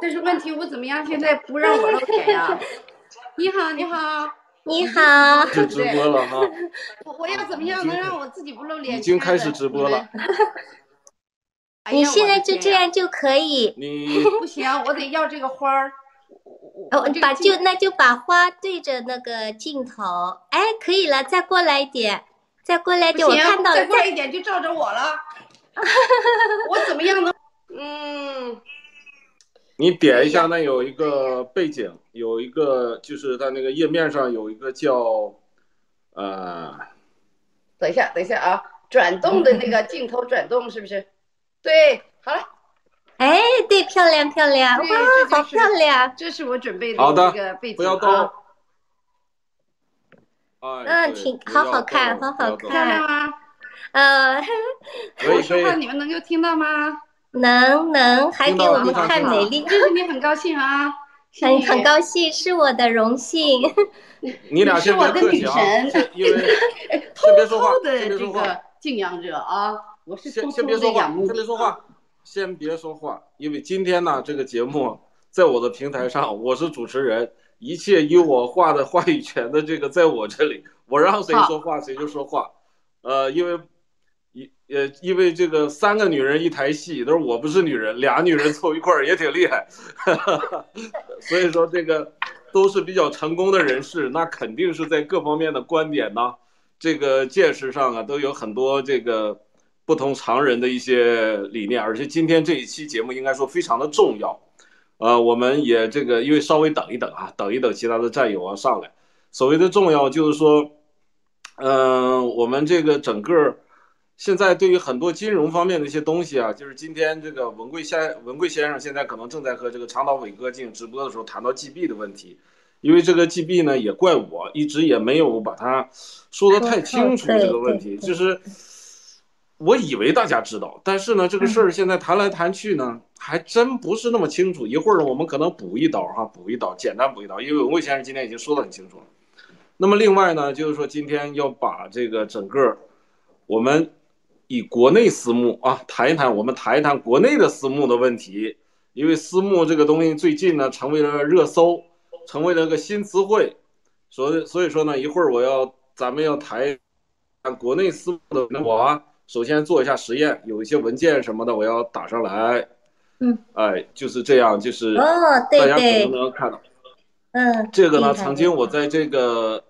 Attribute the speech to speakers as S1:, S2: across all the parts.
S1: 但是问题我怎么样？现在不让我露脸呀？你好，你好，
S2: 你好，
S3: 是直播了哈，
S1: 我我要怎么样能让我自己不露脸？
S3: 已经开始直播了。
S1: 哎
S2: 你现在就这样就可以。
S3: 你
S1: 不行，我得要这个花儿。我
S2: 哦把就那就把花对着那个镜头，哎，可以了，再过来一点，再过来一点，我看到了，
S1: 再过来一点就照着我了。我怎么样能？嗯，
S3: 你点一下，那有一个背景，有一个就是它那个页面上有一个叫呃，
S1: 等一下，等一下啊，转动的那个镜头转动是不是？对，好了，
S2: 哎，对，漂亮漂亮，哇，好
S1: 这就是
S2: 漂亮，
S1: 这是我准备
S3: 好的
S1: 这个背景
S3: 不要动
S2: 嗯，挺好好看，好好看，
S1: 吗？
S2: 呃，
S3: 可以 可以
S1: 我说话，你们能够听到吗？
S2: 能能，还给我们看美丽，
S1: 认识你很高兴啊，
S2: 很很高兴，是我的荣幸。
S3: 你 俩
S1: 是我的女神。
S3: 先因为
S1: 偷
S3: 先别说话
S1: 偷的这个敬仰者啊，我是
S3: 先
S1: 偷偷
S3: 先别说话，
S1: 的仰慕
S3: 先别说话，先别说话，因为今天呢，这个节目在我的平台上，我是主持人，一切以我话的话语权的这个在我这里，我让谁说话谁就说话，呃，因为也，因为这个三个女人一台戏，都是我不是女人，俩女人凑一块儿也挺厉害，所以说这个都是比较成功的人士，那肯定是在各方面的观点呢，这个见识上啊，都有很多这个不同常人的一些理念，而且今天这一期节目应该说非常的重要，呃，我们也这个因为稍微等一等啊，等一等其他的战友啊上来，所谓的重要就是说，嗯、我们这个整个。现在对于很多金融方面的一些东西啊，就是今天这个文贵先文贵先生现在可能正在和这个长岛伟哥进行直播的时候谈到 GB 的问题，因为这个 GB 呢也怪我一直也没有把它说的太清楚这个问题，就是我以为大家知道，但是呢这个事儿现在谈来谈去呢还真不是那么清楚，一会儿呢我们可能补一刀哈，补一刀，简单补一刀，因为文贵先生今天已经说得很清楚了。那么另外呢，就是说今天要把这个整个我们以国内私募啊谈一谈，我们谈一谈国内的私募的问题，因为私募这个东西最近呢成为了热搜，成为了个新词汇，所以所以说呢，一会儿我要咱们要谈一谈国内私募的，那我啊首先做一下实验，有一些文件什么的我要打上来，
S2: 嗯，
S3: 哎，就是这样，就是
S2: 哦，
S3: 大
S2: 对
S3: 家可能
S2: 对，
S3: 能看到。
S2: 嗯，
S3: 这个呢，曾经我在这个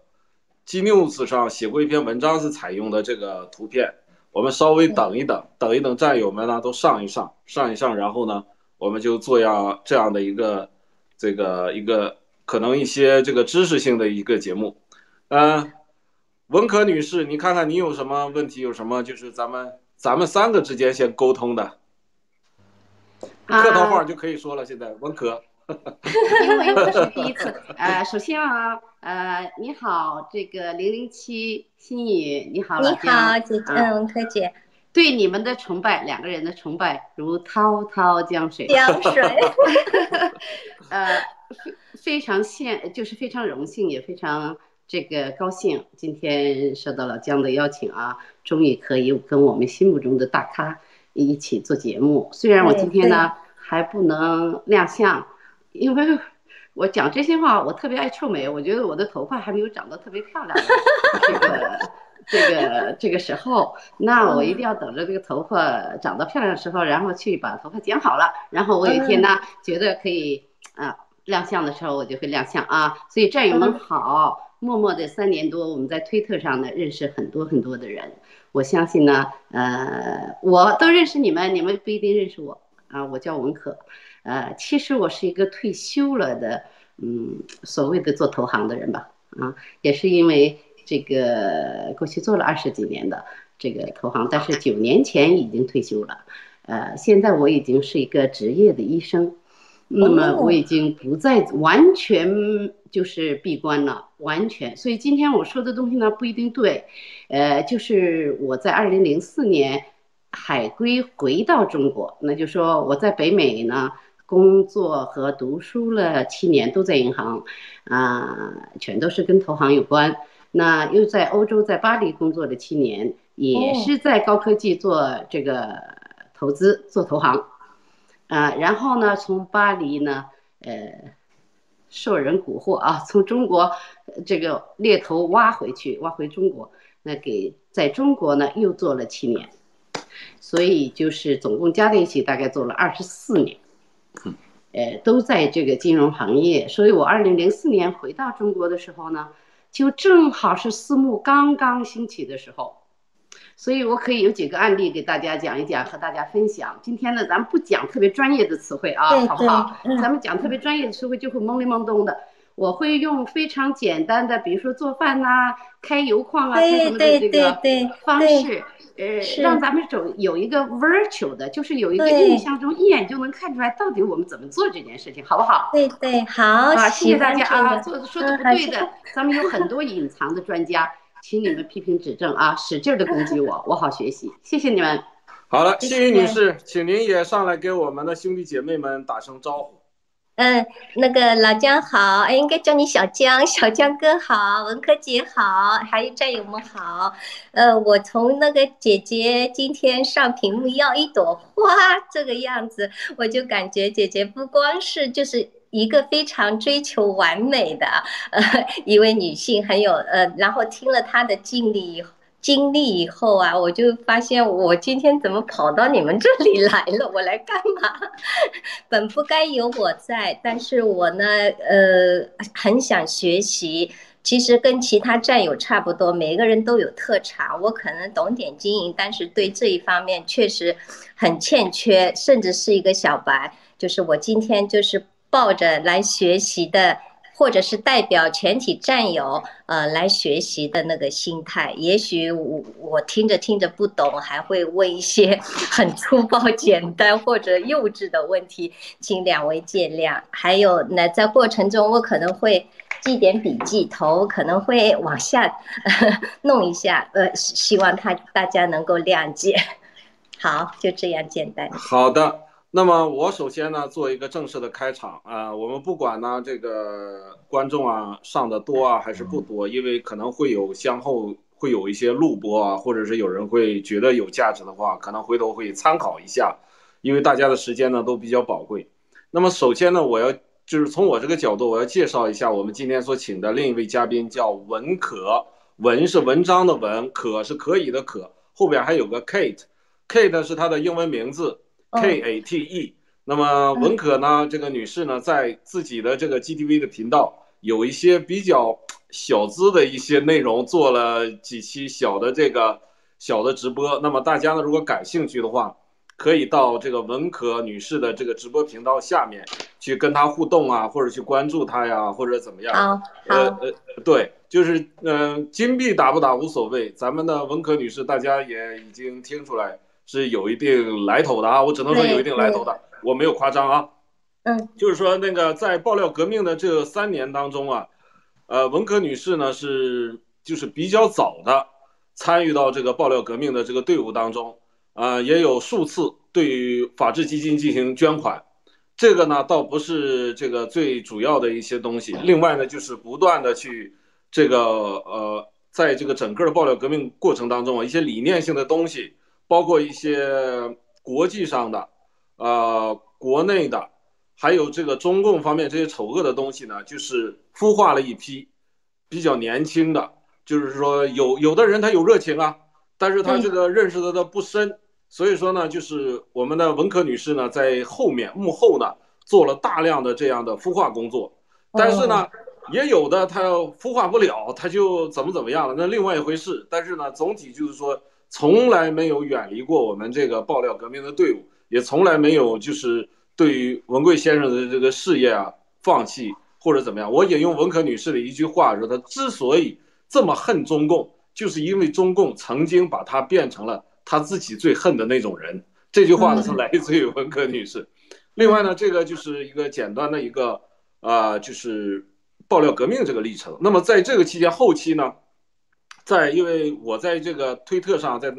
S3: G News 上写过一篇文章，是采用的这个图片。我们稍微等一等，等一等战友们呢都上一上，上一上，然后呢，我们就做样这样的一个这个一个可能一些这个知识性的一个节目。嗯、文可女士，你看看你有什么问题？有什么就是咱们咱们三个之间先沟通的，客套话就可以说了。现在文可。
S1: 因 为我是第一次，呃，首先啊，呃，你好，这个零零七心雨，你好，
S2: 你好，姐姐，
S1: 啊
S2: 嗯，文科姐，
S1: 对你们的崇拜，两个人的崇拜如滔滔江水，
S2: 江 水，
S1: 呃，非非常现，就是非常荣幸，也非常这个高兴，今天受到老姜的邀请啊，终于可以跟我们心目中的大咖一起做节目。虽然我今天呢还不能亮相，因为我讲这些话，我特别爱臭美，我觉得我的头发还没有长得特别漂亮，这个。这个这个时候，那我一定要等着这个头发长得漂亮的时候，然后去把头发剪好了，然后我有一天呢，觉得可以啊亮相的时候，我就会亮相啊。所以战友们好，默默的三年多，我们在推特上呢认识很多很多的人。我相信呢，呃，我都认识你们，你们不一定认识我啊。我叫文可，呃，其实我是一个退休了的，嗯，所谓的做投行的人吧，啊，也是因为这个过去做了二十几年的这个投行，但是九年前已经退休了，呃，现在我已经是一个职业的医生。那么我已经不再完全就是闭关了，完全。所以今天我说的东西呢不一定对，呃，就是我在二零零四年海归回到中国，那就说我在北美呢工作和读书了七年，都在银行，啊、全都是跟投行有关。那又在欧洲，在巴黎工作了七年，也是在高科技做这个投资，做投行。啊，然后呢，从巴黎呢，呃，受人蛊惑啊，从中国这个猎头挖回去，挖回中国，那给在中国呢又做了七年，所以就是总共加在一起大概做了二十四年，呃，都在这个金融行业。所以我二零零四年回到中国的时候呢，就正好是私募刚刚兴起的时候。所以，我可以有几个案例给大家讲一讲，和大家分享。今天呢，咱们不讲特别专业的词汇啊，好不好？咱们讲特别专业的词汇就会懵里懵懂的。我会用非常简单的，比如说做饭呐、开油矿啊，开什么的这个方式，呃，让咱们走有一个 virtual 的，就是有一个印象中一眼就能看出来到底我们怎么做这件事情，好不好？
S2: 对对，好
S1: 啊，谢谢大家啊，做的说的不对的，咱们有很多隐藏的专家。请你们批评指正啊，使劲的攻击我，我好学习。谢谢你们。
S3: 好了，幸运女士，请您也上来给我们的兄弟姐妹们打声招呼。
S2: 嗯，那个老姜好，应该叫你小姜，小姜哥好，文科姐好，还有战友们好。呃，我从那个姐姐今天上屏幕要一朵花这个样子，我就感觉姐姐不光是就是。一个非常追求完美的呃一位女性，很有呃，然后听了她的经历以后经历以后啊，我就发现我今天怎么跑到你们这里来了？我来干嘛？本不该有我在，但是我呢，呃，很想学习。其实跟其他战友差不多，每个人都有特长。我可能懂点经营，但是对这一方面确实很欠缺，甚至是一个小白。就是我今天就是。抱着来学习的，或者是代表全体战友，呃，来学习的那个心态，也许我我听着听着不懂，还会问一些 很粗暴、简单或者幼稚的问题，请两位见谅。还有呢，在过程中我可能会记点笔记，头可能会往下 弄一下，呃，希望他大家能够谅解。好，就这样简单。
S3: 好的。那么我首先呢做一个正式的开场啊，我们不管呢这个观众啊上的多啊还是不多，因为可能会有相后会有一些录播啊，或者是有人会觉得有价值的话，可能回头会参考一下，因为大家的时间呢都比较宝贵。那么首先呢，我要就是从我这个角度，我要介绍一下我们今天所请的另一位嘉宾，叫文可，文是文章的文，可是可以的可，后边还有个 Kate，Kate 是她的英文名字。K A T E，那么文可呢？这个女士呢，在自己的这个 G T V 的频道有一些比较小资的一些内容，做了几期小的这个小的直播。那么大家呢，如果感兴趣的话，可以到这个文可女士的这个直播频道下面去跟她互动啊，或者去关注她呀，或者怎么样？
S2: 好，
S3: 呃呃，对，就是嗯，金币打不打无所谓。咱们的文可女士，大家也已经听出来。是有一定来头的啊，我只能说有一定来头的，我没有夸张啊。
S2: 嗯，
S3: 就是说那个在爆料革命的这三年当中啊，呃，文可女士呢是就是比较早的参与到这个爆料革命的这个队伍当中，啊，也有数次对于法治基金进行捐款，这个呢倒不是这个最主要的一些东西。另外呢，就是不断的去这个呃，在这个整个的爆料革命过程当中啊，一些理念性的东西。包括一些国际上的，呃，国内的，还有这个中共方面这些丑恶的东西呢，就是孵化了一批比较年轻的，就是说有有的人他有热情啊，但是他这个认识的的不深，所以说呢，就是我们的文科女士呢，在后面幕后呢做了大量的这样的孵化工作，但是呢，也有的他孵化不了，他就怎么怎么样了，那另外一回事。但是呢，总体就是说。从来没有远离过我们这个爆料革命的队伍，也从来没有就是对于文贵先生的这个事业啊放弃或者怎么样。我引用文可女士的一句话说：“她之所以这么恨中共，就是因为中共曾经把她变成了她自己最恨的那种人。”这句话呢是来自于文可女士。另外呢，这个就是一个简单的一个啊，就是爆料革命这个历程。那么在这个期间后期呢？在，因为我在这个推特上，在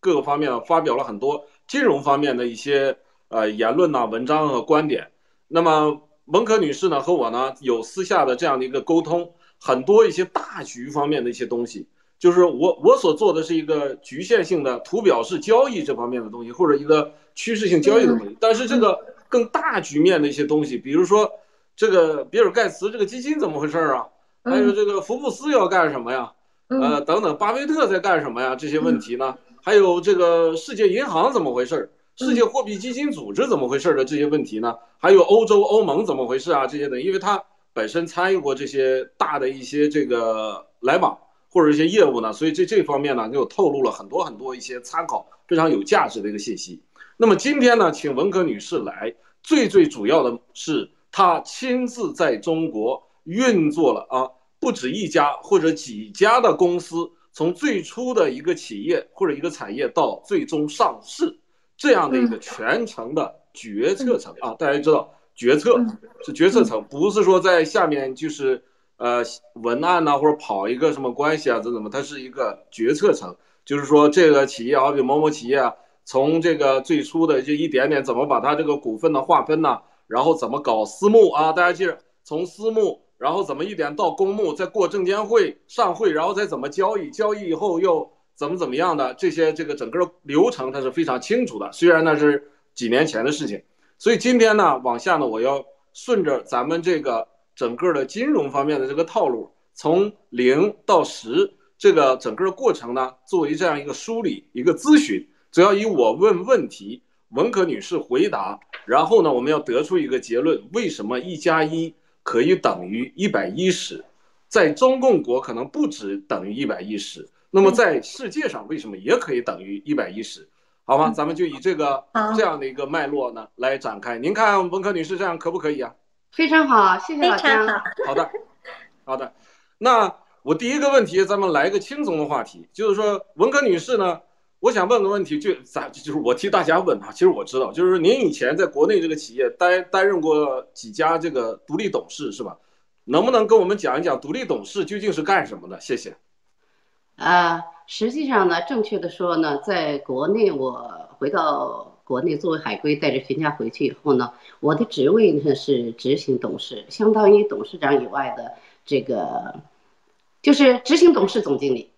S3: 各个方面发表了很多金融方面的一些呃言论呐、文章和观点。那么蒙可女士呢和我呢有私下的这样的一个沟通，很多一些大局方面的一些东西，就是我我所做的是一个局限性的图表式交易这方面的东西，或者一个趋势性交易的东西。但是这个更大局面的一些东西，比如说这个比尔盖茨这个基金怎么回事啊？还有这个福布斯要干什么呀？呃，等等，巴菲特在干什么呀？这些问题呢？还有这个世界银行怎么回事？世界货币基金组织怎么回事的这些问题呢？还有欧洲欧盟怎么回事啊？这些的，因为他本身参与过这些大的一些这个来往或者一些业务呢，所以这这方面呢就透露了很多很多一些参考非常有价值的一个信息。那么今天呢，请文科女士来，最最主要的是她亲自在中国运作了啊，不止一家或者几家的公司，从最初的一个企业或者一个产业到最终上市，这样的一个全程的决策层啊，大家知道决策是决策层，不是说在下面就是呃文案呐或者跑一个什么关系啊怎怎么，它是一个决策层，就是说这个企业好比某某企业啊。从这个最初的这一点点，怎么把它这个股份的划分呢？然后怎么搞私募啊？大家记着，从私募，然后怎么一点到公募，再过证监会上会，然后再怎么交易，交易以后又怎么怎么样的这些这个整个流程，它是非常清楚的。虽然那是几年前的事情，所以今天呢，往下呢，我要顺着咱们这个整个的金融方面的这个套路，从零到十这个整个过程呢，作为这样一个梳理，一个咨询。只要以我问问题，文可女士回答，然后呢，我们要得出一个结论：为什么一加一可以等于一百一十？在中共国可能不止等于一百一十，那么在世界上为什么也可以等于一百一十？好吗？咱们就以这个这样的一个脉络呢来展开。您看文科女士这样可不可以啊？
S1: 非常好，谢谢老
S2: 张。
S3: 好的，好的。那我第一个问题，咱们来一个轻松的话题，就是说文科女士呢。我想问个问题，就咱就是我替大家问啊。其实我知道，就是您以前在国内这个企业担担任过几家这个独立董事，是吧？能不能跟我们讲一讲独立董事究竟是干什么的？谢谢。
S1: 啊，实际上呢，正确的说呢，在国内我回到国内作为海归，带着全家回去以后呢，我的职位呢是执行董事，相当于董事长以外的这个，就是执行董事总经理。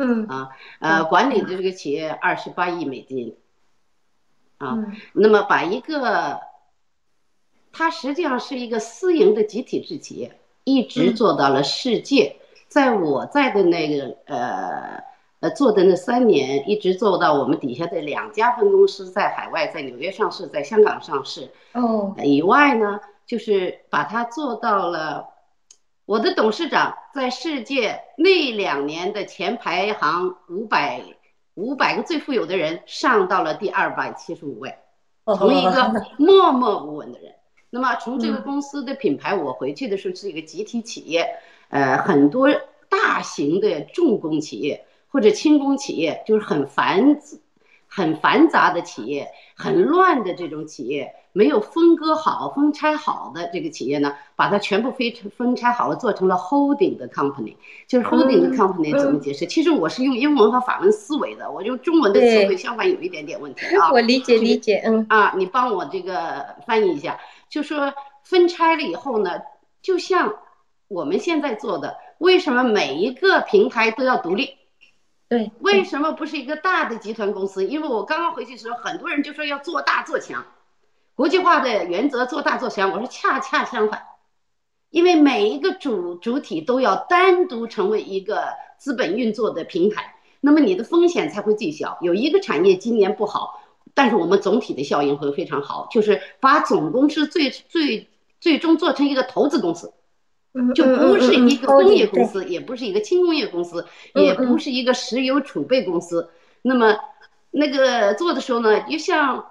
S2: 嗯
S1: 啊，呃，管理的这个企业二十八亿美金，啊，那么把一个，它实际上是一个私营的集体制企业，一直做到了世界。在我在的那个呃呃做的那三年，一直做到我们底下的两家分公司在海外，在纽约上市，在香港上市。
S2: 哦，
S1: 以外呢，就是把它做到了。我的董事长在世界那两年的前排行五百五百个最富有的人上到了第二百七十五位，从一个默默无闻的人。那么从这个公司的品牌，我回去的时候是一个集体企业，呃，很多大型的重工企业或者轻工企业，就是很繁很繁杂的企业，很乱的这种企业。没有分割好、分拆好的这个企业呢，把它全部分分拆好了，做成了 holding 的 company。就是 holding 的 company 怎么解释？其实我是用英文和法文思维的，我用中文的词汇相反有一点点问题啊。
S2: 我理解理解，嗯
S1: 啊，你帮我这个翻译一下，就说分拆了以后呢，就像我们现在做的，为什么每一个平台都要独立？
S2: 对，
S1: 为什么不是一个大的集团公司？因为我刚刚回去的时候，很多人就说要做大做强。国际化的原则做大做强，我说恰恰相反，因为每一个主主体都要单独成为一个资本运作的平台，那么你的风险才会最小。有一个产业今年不好，但是我们总体的效应会非常好，就是把总公司最最最终做成一个投资公司，就不是一个工业公司，也不是一个轻工业公司，也不是一个石油储备公司。那么那个做的时候呢，就像。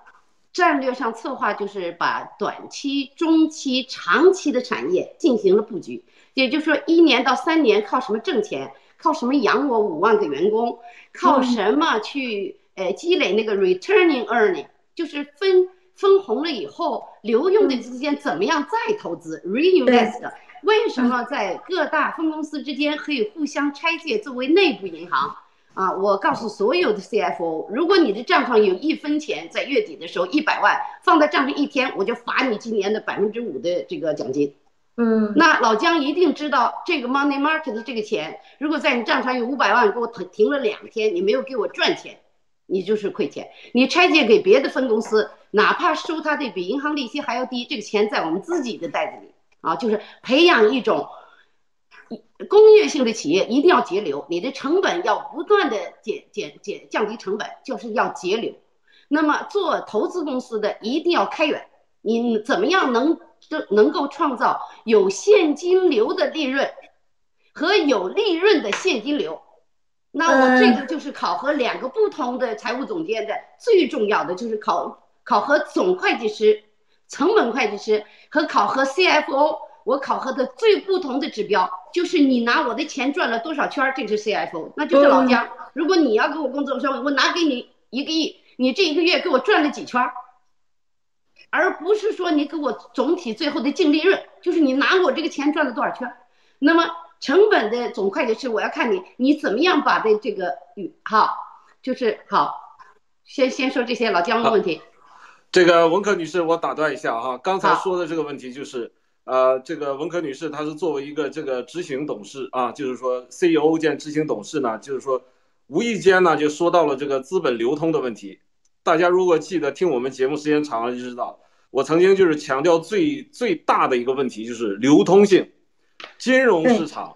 S1: 战略上策划就是把短期、中期、长期的产业进行了布局，也就是说，一年到三年靠什么挣钱？靠什么养我五万个员工？靠什么去呃积累那个 returning earning？就是分分红了以后留用的资金怎么样再投资 reinvest？为什么在各大分公司之间可以互相拆借作为内部银行？啊，我告诉所有的 CFO，如果你的账上有一分钱，在月底的时候一百万放在账上一天，我就罚你今年的百分之五的这个奖金。
S2: 嗯，
S1: 那老姜一定知道这个 money market 的这个钱，如果在你账上有五百万，给我停停了两天，你没有给我赚钱，你就是亏钱。你拆借给别的分公司，哪怕收他的比银行利息还要低，这个钱在我们自己的袋子里啊，就是培养一种工业性的企业一定要节流，你的成本要不断的减减减降低成本，就是要节流。那么做投资公司的一定要开源，你怎么样能能够创造有现金流的利润和有利润的现金流？那我这个就是考核两个不同的财务总监的最重要的就是考考核总会计师、成本会计师和考核 CFO。我考核的最不同的指标就是你拿我的钱转了多少圈，这是 CFO，那就是老姜。如果你要给我工作，说我拿给你一个亿，你这一个月给我转了几圈，而不是说你给我总体最后的净利润，就是你拿我这个钱转了多少圈。那么成本的总会计师，我要看你你怎么样把的这个与好，就是好，先先说这些老姜的问题。
S3: 这个文科女士，我打断一下哈，刚才说的这个问题就是。呃，这个文科女士，她是作为一个这个执行董事啊，就是说 CEO 兼执行董事呢，就是说无意间呢就说到了这个资本流通的问题。大家如果记得听我们节目时间长了就知道，我曾经就是强调最最大的一个问题就是流通性，金融市场，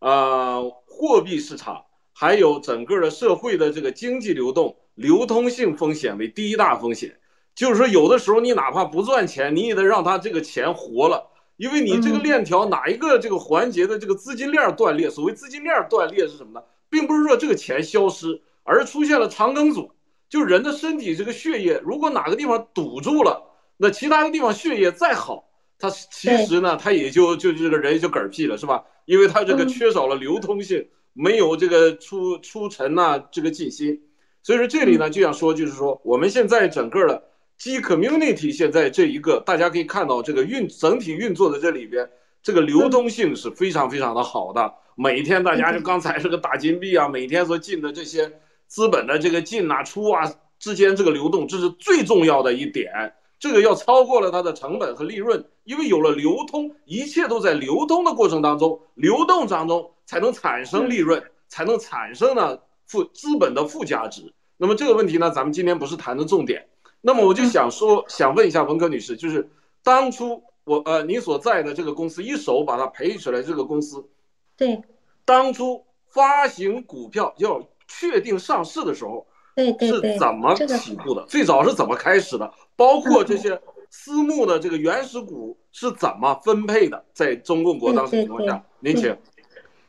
S3: 呃，货币市场，还有整个的社会的这个经济流动，流通性风险为第一大风险。就是说，有的时候你哪怕不赚钱，你也得让他这个钱活了。因为你这个链条哪一个这个环节的这个资金链断裂，所谓资金链断裂是什么呢？并不是说这个钱消失，而出现了肠梗阻。就人的身体这个血液，如果哪个地方堵住了，那其他的地方血液再好，它其实呢，它也就就这个人就嗝屁了，是吧？因为它这个缺少了流通性，没有这个出出尘呐，这个进心。所以说这里呢，就想说，就是说我们现在整个的。G community 现在这一个，大家可以看到这个运整体运作的这里边，这个流动性是非常非常的好的。每天大家就刚才这个打金币啊，每天所进的这些资本的这个进啊出啊之间这个流动，这是最重要的一点。这个要超过了它的成本和利润，因为有了流通，一切都在流通的过程当中，流动当中才能产生利润，才能产生呢附资本的附加值。那么这个问题呢，咱们今天不是谈的重点。那么我就想说，想问一下文革女士，就是当初我呃你所在的这个公司一手把它培育出来，这个公司，
S2: 对，
S3: 当初发行股票要确定上市的时候，
S2: 对对
S3: 对，是怎么起步的？最早是怎么开始的？包括这些私募的这个原始股是怎么分配的？在中共国当时情况下，您请。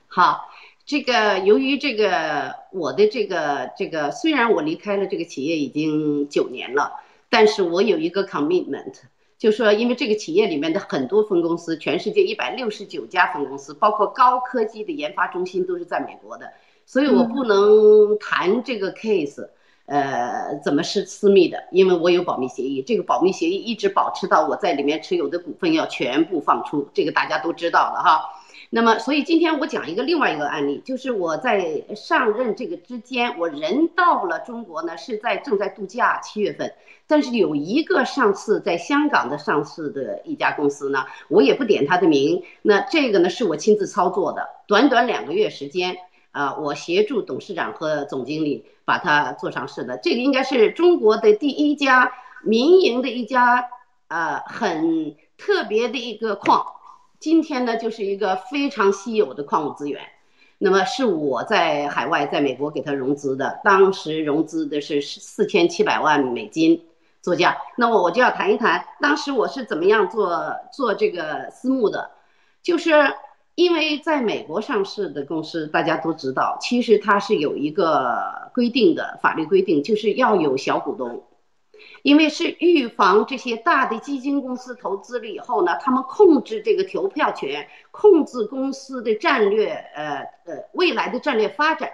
S1: 好。这个由于这个我的这个这个，虽然我离开了这个企业已经九年了，但是我有一个 commitment，就说因为这个企业里面的很多分公司，全世界一百六十九家分公司，包括高科技的研发中心都是在美国的，所以我不能谈这个 case，呃，怎么是私密的，因为我有保密协议，这个保密协议一直保持到我在里面持有的股份要全部放出，这个大家都知道的哈。那么，所以今天我讲一个另外一个案例，就是我在上任这个之间，我人到了中国呢，是在正在度假，七月份。但是有一个上次在香港的上市的一家公司呢，我也不点他的名。那这个呢，是我亲自操作的，短短两个月时间，啊，我协助董事长和总经理把它做上市的。这个应该是中国的第一家民营的一家，呃，很特别的一个矿。今天呢，就是一个非常稀有的矿物资源，那么是我在海外，在美国给他融资的，当时融资的是四千七百万美金作价。那么我就要谈一谈，当时我是怎么样做做这个私募的，就是因为在美国上市的公司，大家都知道，其实它是有一个规定的法律规定，就是要有小股东。因为是预防这些大的基金公司投资了以后呢，他们控制这个投票权，控制公司的战略，呃呃，未来的战略发展，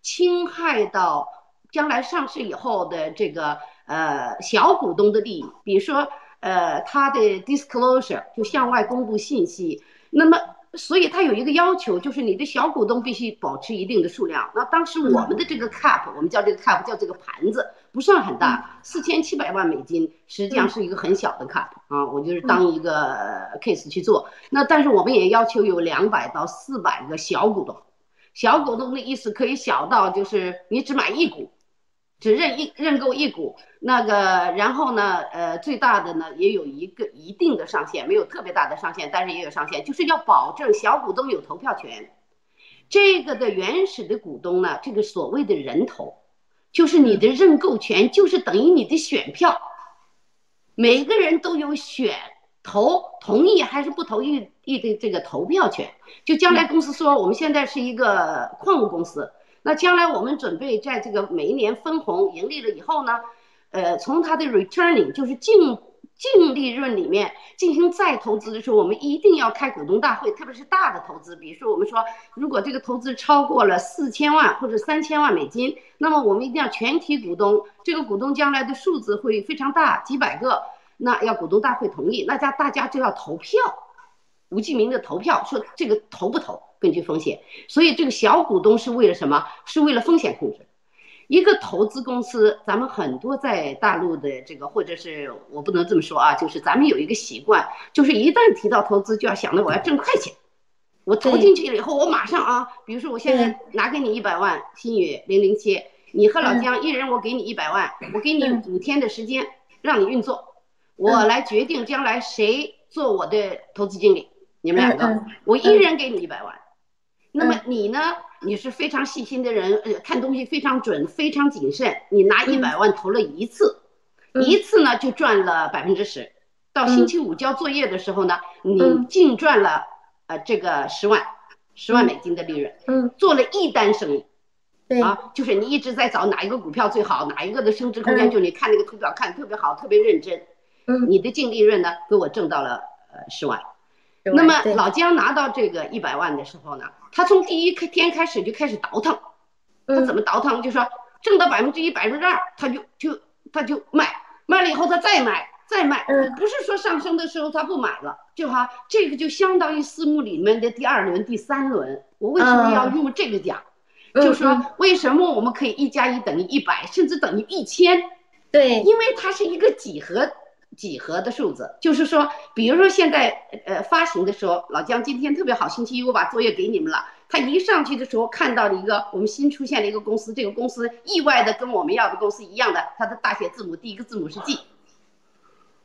S1: 侵害到将来上市以后的这个呃小股东的利益，比如说呃他的 disclosure 就向外公布信息，那么。所以它有一个要求，就是你的小股东必须保持一定的数量。那当时我们的这个 cap，我们叫这个 cap 叫这个盘子，不算很大，四千七百万美金，实际上是一个很小的 cap 啊。我就是当一个 case 去做。那但是我们也要求有两百到四百个小股东，小股东的意思可以小到就是你只买一股，只认一认购一股，那个然后呢，呃，最大的呢也有一个一定的上限，没有特别大的上限，但是也有上限，就是要保证小股东有投票权。这个的原始的股东呢，这个所谓的人头，就是你的认购权，就是等于你的选票，每个人都有选投同意还是不同意意的这个投票权。就将来公司说，我们现在是一个矿物公司。那将来我们准备在这个每一年分红盈利了以后呢，呃，从它的 returning 就是净净利润里面进行再投资的时候，我们一定要开股东大会，特别是大的投资，比如说我们说如果这个投资超过了四千万或者三千万美金，那么我们一定要全体股东，这个股东将来的数字会非常大，几百个，那要股东大会同意，那家大家就要投票，无记名的投票，说这个投不投。根据风险，所以这个小股东是为了什么？是为了风险控制。一个投资公司，咱们很多在大陆的这个，或者是我不能这么说啊，就是咱们有一个习惯，就是一旦提到投资，就要想着我要挣快钱。我投进去了以后，我马上啊，比如说我现在拿给你一百万，新宇零零七，你和老姜一人我给你一百万，我给你五天的时间让你运作，我来决定将来谁做我的投资经理。你们两个，我一人给你一百万。那么你呢？你是非常细心的人，呃，看东西非常准，非常谨慎。你拿一百万投了一次，一次呢就赚了百分之十。到星期五交作业的时候呢，你净赚了呃这个十万，十万美金的利润。
S2: 嗯，
S1: 做了一单生意。
S2: 对
S1: 啊，就是你一直在找哪一个股票最好，哪一个的升值空间，就你看那个图表看特别好，特别认真。
S2: 嗯，
S1: 你的净利润呢，给我挣到了呃十万。那么老姜拿到这个一百万的时候呢，他从第一天开始就开始倒腾，他怎么倒腾？就说挣到百分之一、百分之二，他就就他就卖，卖了以后他再买再卖，不是说上升的时候他不买了，就哈这个就相当于私募里面的第二轮、第三轮。我为什么要用这个讲？就说为什么我们可以一加一等于一百，甚至等于一千？
S2: 对，
S1: 因为它是一个几何。几何的数字，就是说，比如说现在呃发行的时候，老姜今天特别好，星期一我把作业给你们了。他一上去的时候看到了一个我们新出现的一个公司，这个公司意外的跟我们要的公司一样的，它的大写字母第一个字母是 G。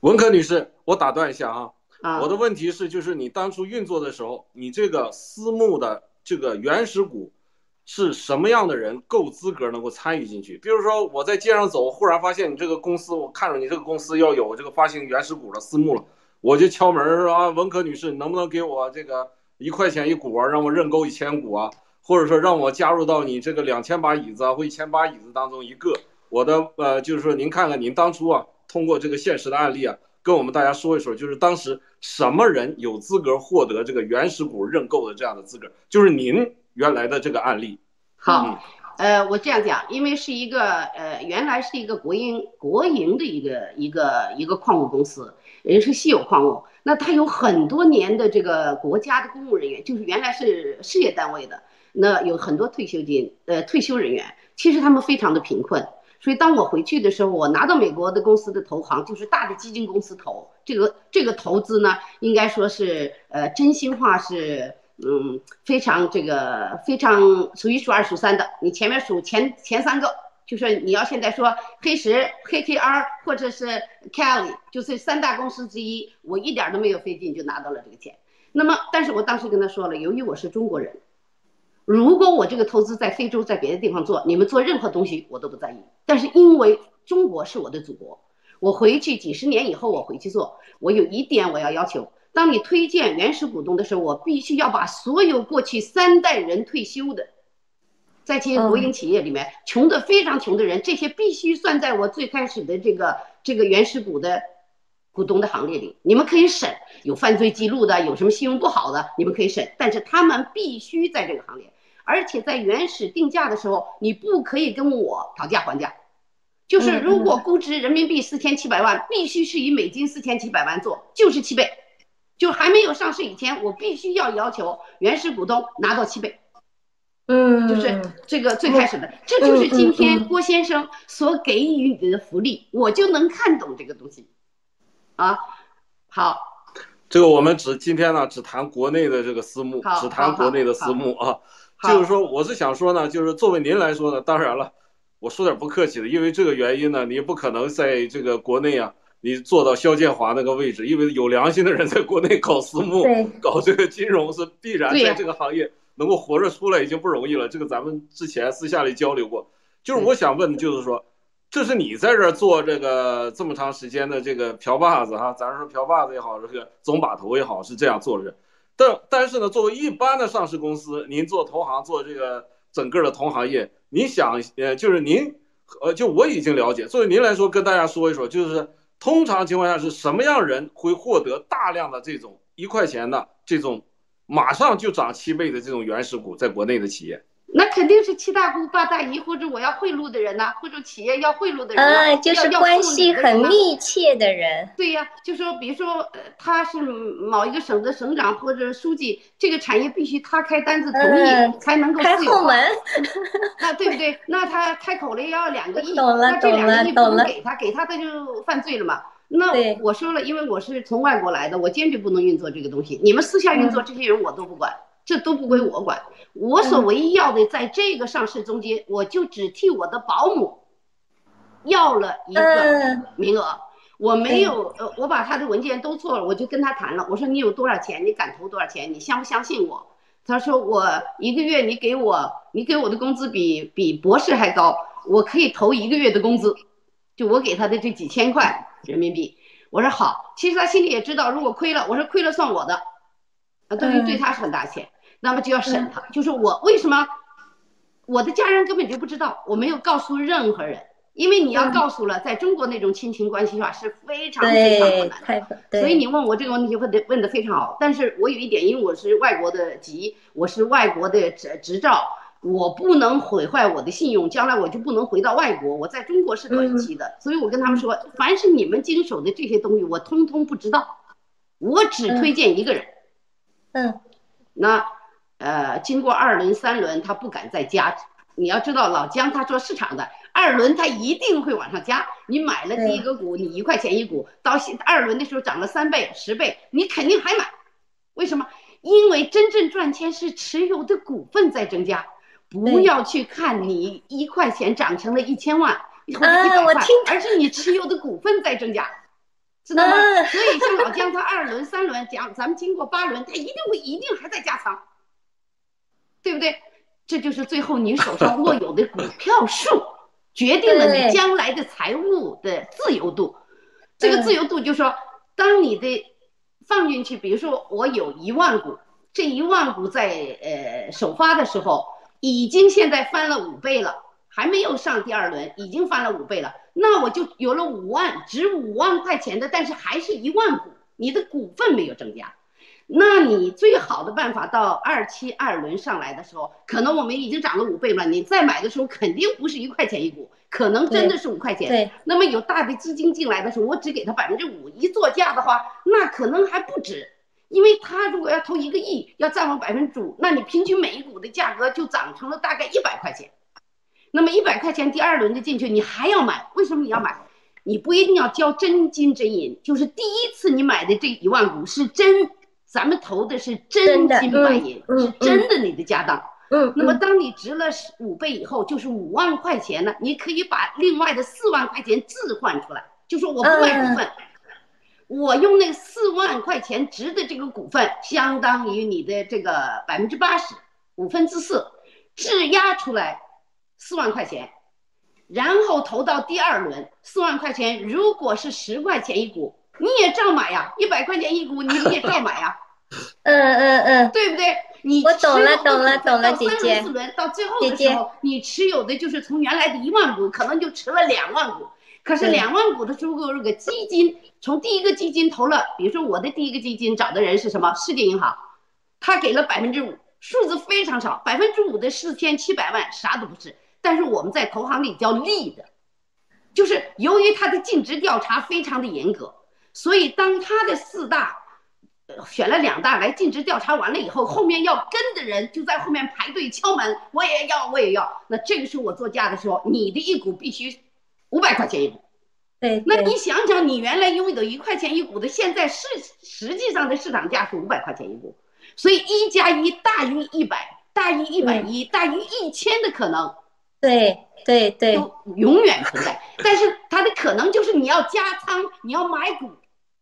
S3: 文科女士，我打断一下
S1: 啊，
S3: 啊，我的问题是，就是你当初运作的时候，你这个私募的这个原始股。是什么样的人够资格能够参与进去？比如说我在街上走，忽然发现你这个公司，我看着你这个公司要有这个发行原始股的私募了，我就敲门说啊，文科女士，能不能给我这个一块钱一股啊，让我认购一千股啊，或者说让我加入到你这个两千把椅子啊或一千把椅子当中一个？我的呃，就是说您看看您当初啊，通过这个现实的案例啊，跟我们大家说一说，就是当时什么人有资格获得这个原始股认购的这样的资格？就是您。原来的这个案例，
S1: 好，呃，我这样讲，因为是一个呃，原来是一个国营国营的一个一个一个矿物公司，也是稀有矿物，那它有很多年的这个国家的公务人员，就是原来是事业单位的，那有很多退休金，呃，退休人员，其实他们非常的贫困，所以当我回去的时候，我拿到美国的公司的投行，就是大的基金公司投这个这个投资呢，应该说是呃真心话是。嗯，非常这个非常数一数二数三的，你前面数前前三个，就是你要现在说黑石、KKR 或者是 Kelly，就是三大公司之一，我一点都没有费劲就拿到了这个钱。那么，但是我当时跟他说了，由于我是中国人，如果我这个投资在非洲，在别的地方做，你们做任何东西我都不在意。但是因为中国是我的祖国，我回去几十年以后我回去做，我有一点我要要求。当你推荐原始股东的时候，我必须要把所有过去三代人退休的，在这些国营企业里面穷的非常穷的人，这些必须算在我最开始的这个这个原始股的股东的行列里。你们可以审有犯罪记录的，有什么信用不好的，你们可以审，但是他们必须在这个行列。而且在原始定价的时候，你不可以跟我讨价还价，就是如果估值人民币四千七百万，必须是以美金四千七百万做，就是七倍。就还没有上市以前，我必须要要求原始股东拿到七倍，
S2: 嗯，
S1: 就是这个最开始的，这就是今天郭先生所给予你的福利，我就能看懂这个东西，啊，好，
S3: 这个我们只今天呢只谈国内的这个私募，只谈国内的私募啊，就是说我是想说呢，就是作为您来说呢，当然了，我说点不客气的，因为这个原因呢，你不可能在这个国内啊，你做到肖建华那个位置，因为有良心的人在国内搞私募、搞这个金融是必然在这个行业能够活着出来已经不容易了。这个咱们之前私下里交流过，就是我想问的就是说，这是你在这儿做这个这么长时间的这个瓢把子哈，咱说瓢把子也好，这个总把头也好，是这样做的。但但是呢，作为一般的上市公司，您做投行做这个整个的同行业。您想，呃，就是您，呃，就我已经了解。作为您来说，跟大家说一说，就是通常情况下是什么样人会获得大量的这种一块钱的这种马上就涨七倍的这种原始股，在国内的企业。
S1: 那肯定是七大姑八大姨或者我要贿赂的人呐，或者企业要贿赂的人
S2: 嗯，就是关系很密切的人。
S1: 对呀，就说比如说，他是某一个省的省长或者书记，这个产业必须他开单子同意才能够
S2: 开后门。
S1: 那对不对？那他开口了要两个 亿，
S2: 那
S1: 这两个亿不能给他，给他他就犯罪了嘛。那我说了，因为我是从外国来的，我坚决不能运作这个东西。你们私下运作这些人我都不管。这都不归我管，我所唯一要的，在这个上市中间，我就只替我的保姆要了一个名额，我没有，呃，我把他的文件都做了，我就跟他谈了，我说你有多少钱，你敢投多少钱，你相不相信我？他说我一个月你给我，你给我的工资比比博士还高，我可以投一个月的工资，就我给他的这几千块人民币。我说好，其实他心里也知道，如果亏了，我说亏了算我的，啊，等于对他是很大钱。那么就要审他，就是我为什么我的家人根本就不知道，我没有告诉任何人，因为你要告诉了，在中国那种亲情关系的话是非常非常困难的。所以你问我这个问题问的问的非常好，但是我有一点，因为我是外国的籍，我是外国的执执照，我不能毁坏我的信用，将来我就不能回到外国，我在中国是短期的，所以我跟他们说，凡是你们经手的这些东西，我通通不知道，我只推荐一个人，
S2: 嗯，
S1: 那。呃，经过二轮、三轮，他不敢再加。你要知道，老姜他做市场的，二轮他一定会往上加。你买了第一个股，你一块钱一股，到二轮的时候涨了三倍、十倍，你肯定还买。为什么？因为真正赚钱是持有的股份在增加，不要去看你一块钱涨成了一千万或者一百块，而是你持有的股份在增加，知道吗？所以像老姜他二轮、三轮讲，咱们经过八轮，他一定会一定还在加仓。对不对？这就是最后你手上握有的股 票数，决定了你将来的财务的自由度。这个自由度就是说，当你的放进去，比如说我有一万股，这一万股在呃首发的时候已经现在翻了五倍了，还没有上第二轮，已经翻了五倍了，那我就有了五万，值五万块钱的，但是还是一万股，你的股份没有增加。那你最好的办法，到二期二轮上来的时候，可能我们已经涨了五倍了。你再买的时候，肯定不是一块钱一股，可能真的是五块钱。
S2: 对。
S1: 那么有大的基金进来的时候，我只给他百分之五，一作价的话，那可能还不止，因为他如果要投一个亿，要占我百分之五，那你平均每一股的价格就涨成了大概一百块钱。那么一百块钱第二轮的进去，你还要买？为什么你要买？你不一定要交真金真银，就是第一次你买的这一万股是真。咱们投的是真金白银，是真的你的家当。
S2: 嗯，
S1: 那么当你值了五倍以后，就是五万块钱呢，你可以把另外的四万块钱置换出来，就说我不卖股份，我用那四万块钱值的这个股份，相当于你的这个百分之八十，五分之四，质押出来四万块钱，然后投到第二轮，四万块钱如果是十块钱一股。你也照买呀，一百块钱一股，你也照买呀。
S2: 嗯嗯嗯，
S1: 对不对？你
S2: 我懂了懂了懂了，姐姐。
S1: 四轮到最后的时候，你持有的就是从原来的一万股，可能就持了两万股。可是两万股的时候，这个基金从第一个基金投了，比如说我的第一个基金找的人是什么？世界银行，他给了百分之五，数字非常少，百分之五的四千七百万啥都不是。但是我们在投行里叫利的，就是由于他的尽职调查非常的严格。所以，当他的四大选了两大来尽职调查完了以后，后面要跟的人就在后面排队敲门，我也要，我也要。那这个时候我做价的时候，你的一股必须五百块钱一股。
S2: 对，
S1: 那你想想，你原来拥有的一块钱一股的，现在市实际上的市场价是五百块钱一股，所以一加一大于一百，大于一百一，大于一千的可能
S2: 对对对，
S1: 永远存在。但是它的可能就是你要加仓，你要买股。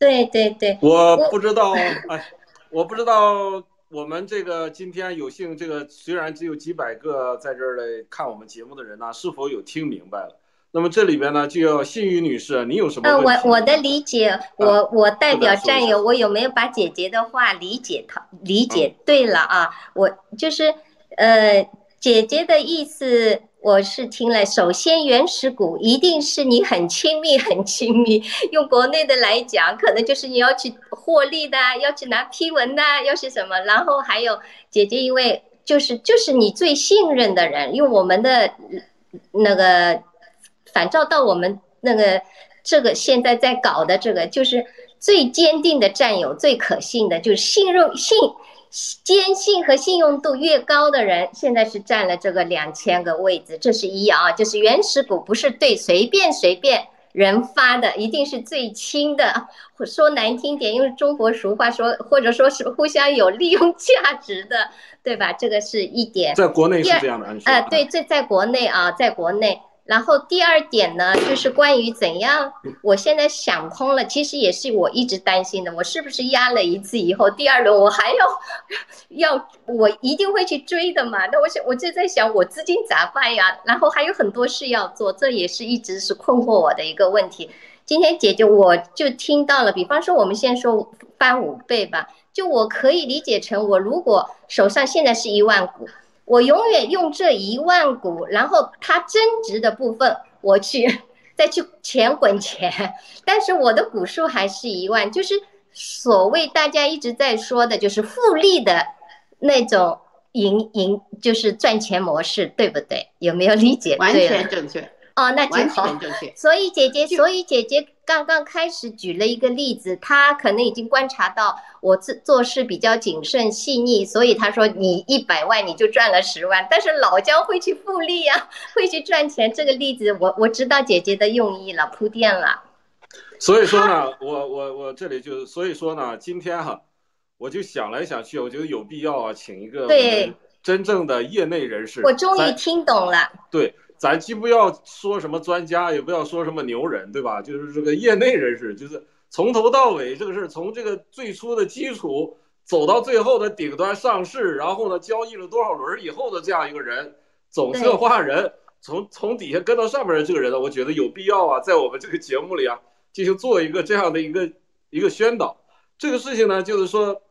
S2: 对对对，
S3: 我不知道，哎，我不知道我们这个今天有幸这个虽然只有几百个在这儿来看我们节目的人呢，是否有听明白了？那么这里边呢，就要信宇女士，你有什么
S2: 呃，
S3: 问题？
S2: 我我的理解，我我代表战友，我有没有把姐姐的话理解她理解对了啊？我就是呃，姐姐的意思我是听了。首先，原始股一定是你很亲密很亲密，用国内的来讲，可能就是你要去获利的，要去拿批文的，要是什么。然后还有姐姐，因为就是就是你最信任的人，用我们的那个反照到我们那个这个现在在搞的这个，就是最坚定的战友，最可信的，就是信任信坚信和信用度越高的人，现在是占了这个两千个位置，这是一啊，就是原始股不是对随便随便。人发的一定是最轻的，说难听点，用中国俗话说，或者说是互相有利用价值的，对吧？这个是一点。
S3: 在国内是这样的，按说
S2: 呃，对，这在国内啊，在国内。然后第二点呢，就是关于怎样，我现在想通了，其实也是我一直担心的，我是不是压了一次以后，第二轮我还要要，我一定会去追的嘛？那我想，我就在想，我资金咋办呀？然后还有很多事要做，这也是一直是困惑我的一个问题。今天姐姐我就听到了，比方说我们先说翻五倍吧，就我可以理解成，我如果手上现在是一万股。我永远用这一万股，然后它增值的部分，我去再去钱滚钱，但是我的股数还是一万，就是所谓大家一直在说的，就是复利的那种赢赢，就是赚钱模式，对不对？有没有理解
S1: 完？全正确，
S2: 哦，那
S1: 完
S2: 挺好。所以姐姐，所以姐姐刚刚开始举了一个例子，他可能已经观察到我做做事比较谨慎细腻，所以他说你一百万你就赚了十万，但是老姜会去复利呀、会去赚钱。这个例子我我知道姐姐的用意了，铺垫了。
S3: 所以说呢，我我我这里就所以说呢，今天哈，我就想来想去，我觉得有必要啊，请一个
S2: 对
S3: 真正的业内人士。
S2: 我终于听懂了，
S3: 对，咱既不要说什么专家，也不要说什么牛人，对吧？就是这个业内人士，就是从头到尾这个事儿，从这个最初的基础走到最后的顶端上市，然后呢交易了多少轮以后的这样一个人，总策划人，从从底下跟到上面的这个人呢，我觉得有必要啊，在我们这个节目里啊，进行做一个这样的一个一个宣导。这个事情呢，就是说，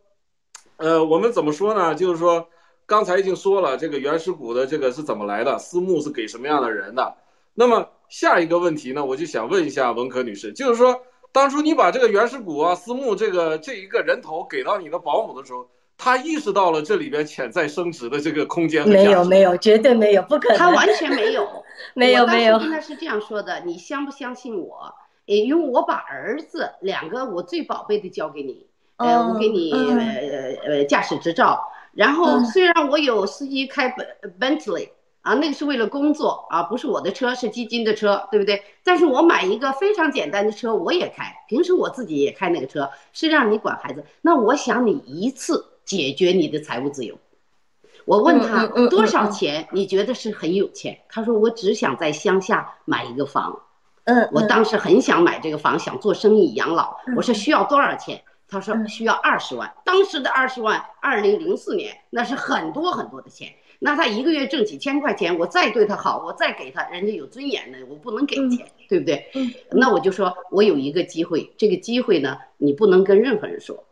S3: 呃，我们怎么说呢？就是说。刚才已经说了，这个原始股的这个是怎么来的？私募是给什么样的人的？那么下一个问题呢，我就想问一下文科女士，就是说，当初你把这个原始股啊、私募这个这一个人头给到你的保姆的时候，他意识到了这里边潜在升值的这个空间
S2: 没有没有，绝对没有，不可能。
S1: 他完全没有，
S2: 没有
S1: 我当时
S2: 没有
S1: 跟他是这样说的，你相不相信我？因为我把儿子两个我最宝贝的交给你，呃，我给你呃驾驶执照，然后
S2: 嗯
S1: 虽然我有司机开本 Bentley 啊，那个是为了工作啊，不是我的车，是基金的车，对不对？但是我买一个非常简单的车，我也开，平时我自己也开那个车，是让你管孩子。那我想你一次解决你的财务自由。我问他多少钱，你觉得是很有钱？他说我只想在乡下买一个房。
S2: 嗯，嗯
S1: 我当时很想买这个房，想做生意养老。
S2: 嗯
S1: 我说需要多少钱？他说
S2: 嗯
S1: 需要二十万。当时的二十万，二零零四年那是很多很多的钱。那他一个月挣几千块钱，我再对他好，我再给他，人家有尊严的，我不能给钱，对不对？
S2: 嗯
S1: 那我就说我有一个机会，这个机会呢，你不能跟任何人说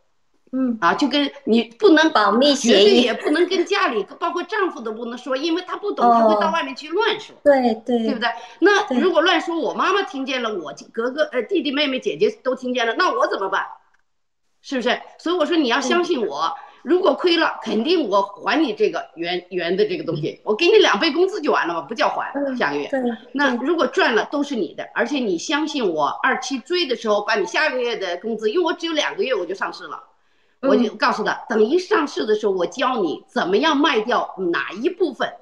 S2: 嗯
S1: 啊，就跟你不能
S2: 保密
S1: 绝
S2: 协议
S1: 也不能跟家里，包括丈夫都不能说，因为他不懂，他会到
S2: 哦
S1: 外面去乱说。
S2: 对对
S1: 对不对？那如果乱说，我妈妈听见了，我哥哥、呃弟弟、妹妹、姐姐都听见了，那我怎么办？是不是？所以我说你要相信我，如果亏了，肯定我还你这个原原的这个东西，我给你两倍工资就完了嘛，不叫还
S2: 嗯
S1: 下个月。那如果赚了都是你的，而且你相信我，二期追的时候把你下个月的工资，因为我只有两个月我就上市了，我就告诉他，等一上市的时候，我教你怎么样卖掉哪一部分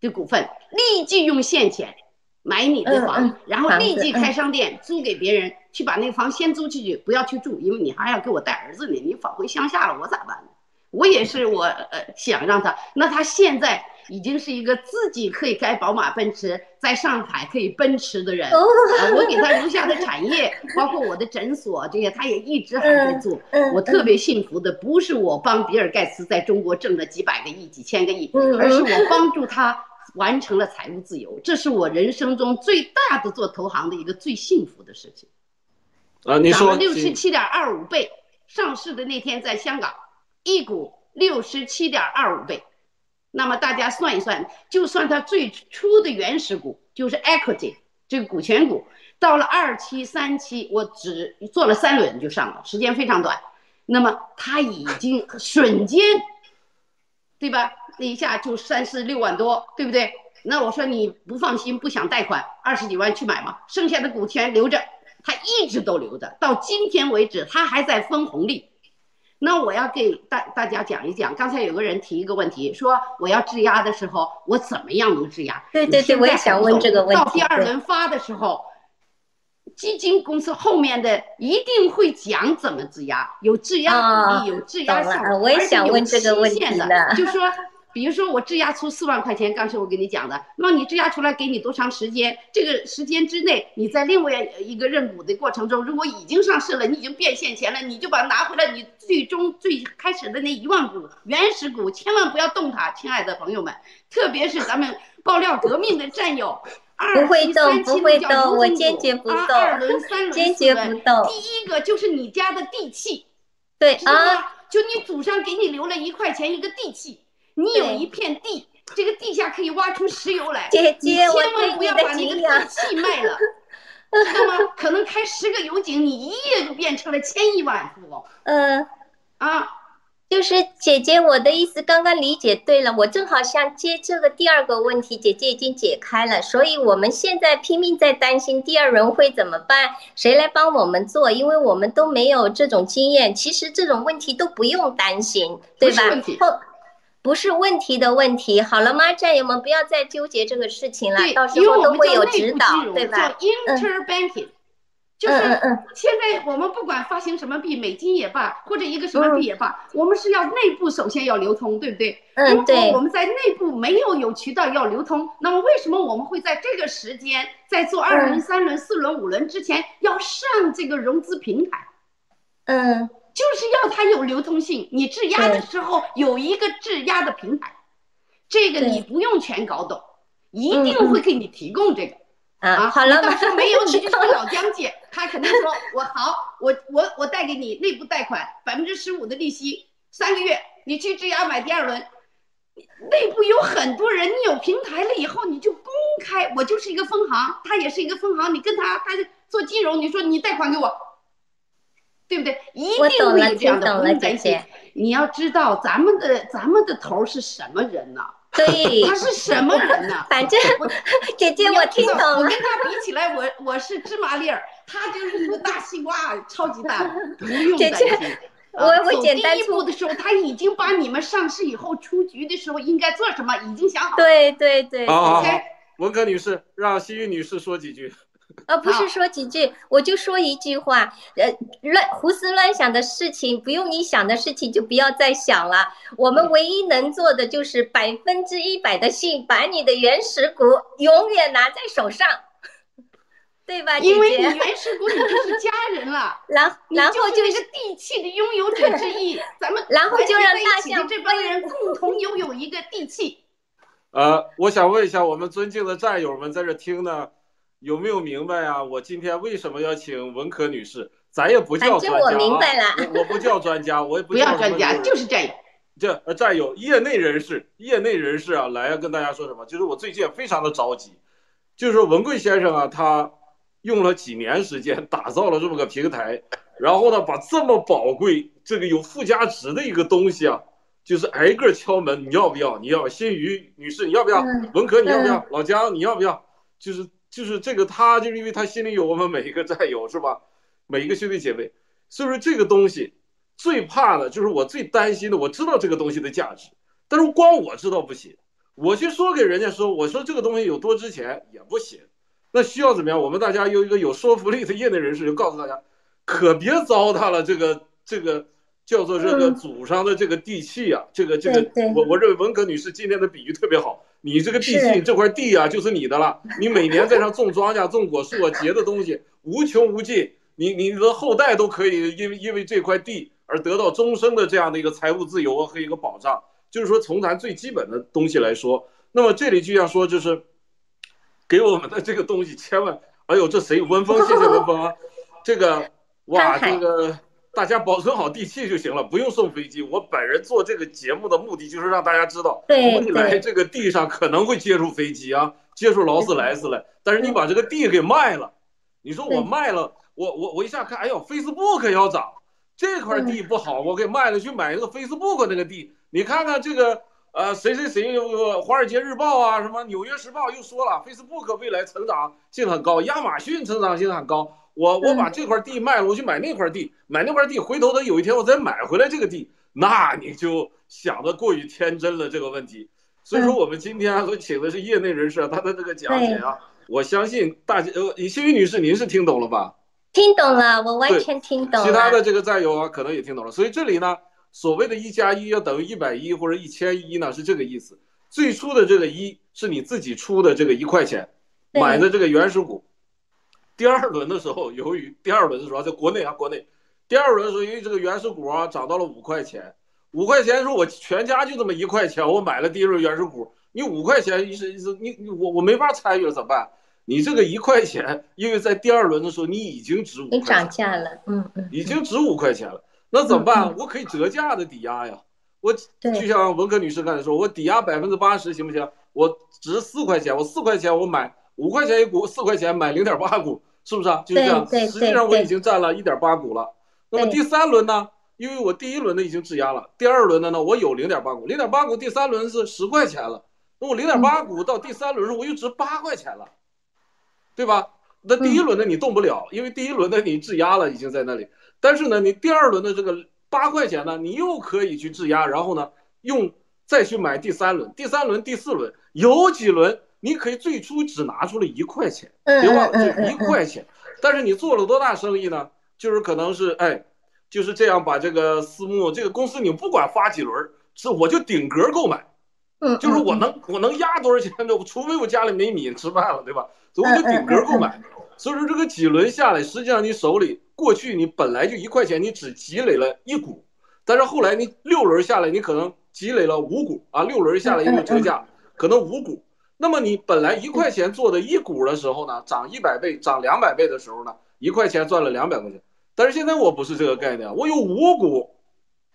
S1: 的股份，立即用现钱买你的房，然后立即开商店、租给别人，去把那个房先租出去，不要去住，因为你还要给我带儿子呢，你返回乡下了，我咋办呢？我也是我呃想让他，那他现在已经是一个自己可以开宝马、奔驰，在上海可以奔驰的人。我给他留下的产业，包括我的诊所这些，他也一直还在做。
S2: 嗯
S1: 我特别幸福的不是我帮比尔盖茨在中国挣了几百个亿、几千个亿，
S2: 嗯
S1: 而是我帮助他完成了财务自由。这是我人生中最大的做投行的一个最幸福的事情。
S3: 啊，你说
S1: 六十七点二五倍，上市的那天在香港，一股六十七点二五倍。那么大家算一算，就算它最初的原始股就是 equity 这个股权股，到了二期、三期，我只做了三轮就上了，时间非常短。那么它已经瞬间，对吧？那一下就三四六万多，对不对？那我说你不放心，不想贷款，二十几万去买嘛，剩下的股权留着，他一直都留着，到今天为止，他还在分红利。那我要给大大家讲一讲，刚才有个人提一个问题，说我要质押的时候，我怎么样能质押？
S2: 对对对，我也想问这个问题。
S1: 到第二轮发的时候，基金公司后面的一定会讲怎么质押，有质押比例，有质押效果，
S2: 我也想问这个问题
S1: 的，就说。比如说我质押出四万块钱，刚才我跟你讲的，那么你质押出来给你多长时间？这个时间之内，你在另外一个认股的过程中，如果已经上市了，你已经变现钱了，你就把它拿回来，你最终最开始的那一万股原始股，千万不要动它，亲爱的朋友们，特别是咱们爆料革命的战友，
S2: 不会动，不会动，我坚决不动，
S1: 二轮、三轮、
S2: 坚决不动。
S1: 第一个就是你家的地契，
S2: 对
S1: 啊，就你祖上给你留了一块钱一个地契。你有一片地，这个地下可以挖出石油来。
S2: 姐姐，
S1: 千万不要把你的地契卖了，知道吗？可能开十个油井，你一夜就变成了千亿万富翁。
S2: 嗯，
S1: 啊，
S2: 就是姐姐，我的意思刚刚理解对了，我正好想接这个第二个问题，姐姐已经解开了，所以我们现在拼命在担心第二轮会怎么办，谁来帮我们做？因为我们都没有这种经验，其实这种问题都不用担心，对吧？后。不是问题的问题，好了吗？战友们不要再纠结这个事情了，到时候都会有指导，对吧？
S1: 叫 interbanking，、嗯、就是现在我们不管发行什么币，美金也罢，或者一个什么币也罢，
S2: 嗯、
S1: 我们是要内部首先要流通，对不对？
S2: 嗯，对。
S1: 如果我们在内部没有有渠道要流通，那么为什么我们会在这个时间，在做二轮、
S2: 嗯、
S1: 三轮、四轮、五轮之前要上这个融资平台？
S2: 嗯。
S1: 就是要它有流通性，你质押的时候有一个质押的平台，这个你不用全搞懂，一定会给你提供这个。
S2: 啊，好了，
S1: 到时候没有你就跟老姜借，他肯定说 我好，我我我贷给你内部贷款百分之十五的利息，三个月你去质押买第二轮，内部有很多人，你有平台了以后你就公开，我就是一个分行，他也是一个分行，你跟他他做金融，你说你贷款给我。对不对？一定会有这样的不用担心。你要知道，咱们的咱们的头是什么人呢？
S2: 对，
S1: 他是什么人呢？
S2: 反正 姐姐我听懂了。
S1: 我跟他比起来，我我是芝麻粒儿，他就是一个大西瓜，超级大，不用担心。
S2: 我我简单
S1: 第一步的时候，他已经把你们上市以后出局的时候应该做什么已经想好。
S2: 对对对。
S3: 好好好，文科女士，让西域女士说几句。
S2: 呃，不是说几句，我就说一句话，呃，乱胡思乱想的事情，不用你想的事情就不要再想了。我们唯一能做的就是百分之一百的信，把你的原始股永远拿在手上，对吧？
S1: 因为你原始股你就是家人了，
S2: 然然后
S1: 就是个地契的拥有者之一，咱们
S2: 然后就让大象
S1: 这帮人共同拥有一个地契。
S3: 呃，我想问一下，我们尊敬的战友们在这听呢。有没有明白啊？我今天为什么要请文科女士？咱也不叫专家、啊，
S2: 我明白了，
S3: 我我不叫专家，我也不
S1: 不要专家，就是战友。
S3: 这呃战友，业内人士，业内人士啊，来要跟大家说什么？就是我最近非常的着急，就是文贵先生啊，他用了几年时间打造了这么个平台，然后呢，把这么宝贵、这个有附加值的一个东西啊，就是挨个敲门，你要不要？你要？新宇女士，你要不要？
S2: 嗯、
S3: 文科，你要不要？嗯、老姜，你要不要？就是。就是这个，他就是因为他心里有我们每一个战友，是吧？每一个兄弟姐妹，所以说这个东西最怕的就是我最担心的。我知道这个东西的价值，但是光我知道不行，我去说给人家说，我说这个东西有多值钱也不行。那需要怎么样？我们大家有一个有说服力的业内人士，就告诉大家，可别糟蹋了这个这个叫做这个
S2: 嗯
S3: 祖上的这个地契啊，这个这个我我认为文革女士今天的比喻特别好。你这个地契这块地啊，就是你的了。你每年在上种庄稼、种果树啊，结的东西无穷无尽。你你的后代都可以因为因为这块地而得到终生的这样的一个财务自由和一个保障。就是说，从咱最基本的东西来说，那么这里就像说，就是给我们的这个东西，千万，哎呦，这谁？文峰，谢谢文峰啊，这个哇，这个大家保存好地契就行了，不用送飞机。我本人做这个节目的目的就是让大家知道，
S2: 对
S3: 未来这个地上可能会接触飞机啊，接触劳斯莱斯了，但是你把这个地给卖了，你说我卖了，我我我一下看，哎呦，Facebook 要涨，这块地不好，我给卖了，去买一个 Facebook 那个地，你看看这个。呃，谁谁谁，《华尔街日报》啊，什么《纽约时报》又说了，Facebook 未来成长性很高，亚马逊成长性很高。我我把这块地卖了，我去买那块地，买那块地，回头等有一天我再买回来这个地，那你就想的过于天真了这个问题。所以说，我们今天所请的是业内人士，他的这个讲解啊，我相信大家，呃，幸运女士，您是听懂了吧？
S2: 听懂了，我完全听懂了。
S3: 其他的这个战友啊，可能也听懂了。所以这里呢。所谓的一加一要等于一百一或者一千一呢，是这个意思。最初的这个一是你自己出的这个一块钱买的这个原始股。第二轮的时候，由于第二轮的时候在国内啊，国内第二轮的时候，因为这个原始股啊涨到了五块钱，五块钱的时候我全家就这么一块钱，我买了第一轮原始股。你五块钱是你你我我没法参与了，怎么办？你这个一块钱，因为在第二轮的时候你已经值五块钱，
S2: 你涨价了，嗯嗯，
S3: 已经值五块钱了。那怎么办？我可以折价的抵押呀，我就像文科女士刚才说，我抵押百分之八十行不行？我值四块钱，我四块钱我买五块钱一股，四块钱买零点八股，是不是啊？就是这样。实际上我已经占了一点八股了。那么第三轮呢？因为我第一轮的已经质押了，第二轮的呢，我有零点八股，零点八股第三轮是十块钱了，那我零点八股到第三轮时候我又值八块钱了，对吧？那第一轮的你动不了，因为第一轮的你质押了，已经在那里。但是呢，你第二轮的这个八块钱呢，你又可以去质押，然后呢，用再去买第三轮、第三轮、第四轮，有几轮你可以最初只拿出了一块钱，别忘了就一块钱。但是你做了多大生意呢？就是可能是哎，就是这样把这个私募这个公司，你不管发几轮，是我就顶格购买，就是我能我能压多少钱呢？除非我家里没米吃饭了，对吧？所以我就顶格购买。所以说这个几轮下来，实际上你手里过去你本来就一块钱，你只积累了一股，但是后来你六轮下来，你可能积累了五股啊，六轮下来因为折价，可能五股。那么你本来一块钱做的一股的时候呢，涨一百倍、涨两百倍的时候呢，一块钱赚了两百块钱。但是现在我不是这个概念，我有五股，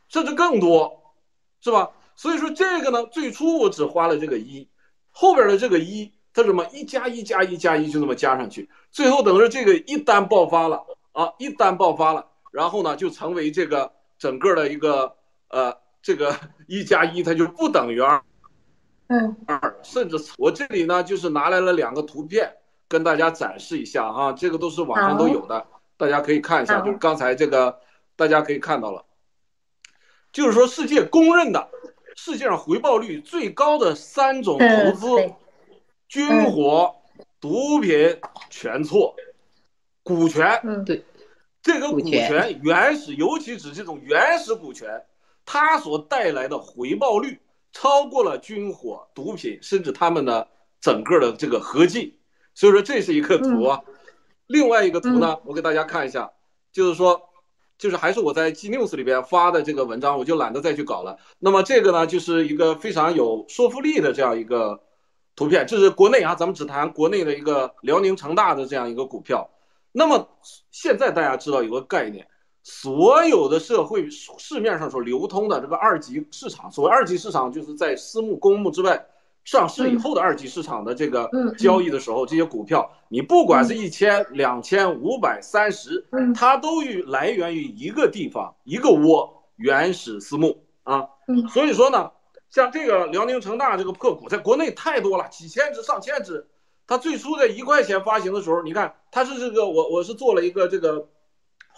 S3: 甚至更多，是吧？所以说这个呢，最初我只花了这个一，后边的这个一。它怎么一加一加一加一就这么加上去，最后等着这个一单爆发了啊，一单爆发了，然后呢就成为这个整个的一个呃这个 一加一它就不等于二，
S2: 嗯。
S3: 二，甚至我这里呢就是拿来了两个图片跟大家展示一下哈，这个都是网上都有的，大家可以看一下，就是刚才这个大家可以看到了，就是说世界公认的世界上回报率最高的三种投资。军火、毒品全错，股权，
S2: 嗯，
S1: 对，
S3: 这个股权原始，尤其指这种原始股权，它所带来的回报率超过了军火、毒品，甚至他们的整个的这个合计。所以说这是一个图啊。另外一个图呢，我给大家看一下，就是说，就是还是我在 G News 里边发的这个文章，我就懒得再去搞了。那么这个呢，就是一个非常有说服力的这样一个。图片，这是国内啊，咱们只谈国内的一个辽宁成大的这样一个股票。那么现在大家知道有个概念，所有的社会市面上所流通的这个二级市场，所谓二级市场，就是在私募、公募之外上市以后的二级市场的这个交易的时候，这些股票，你不管是一千、两千、五百、三十，它都与来源于一个地方，一个窝，原始私募啊。所以说呢。像这个辽宁成大这个破股，在国内太多了，几千只、上千只。它最初在一块钱发行的时候，你看它是这个，我我是做了一个这个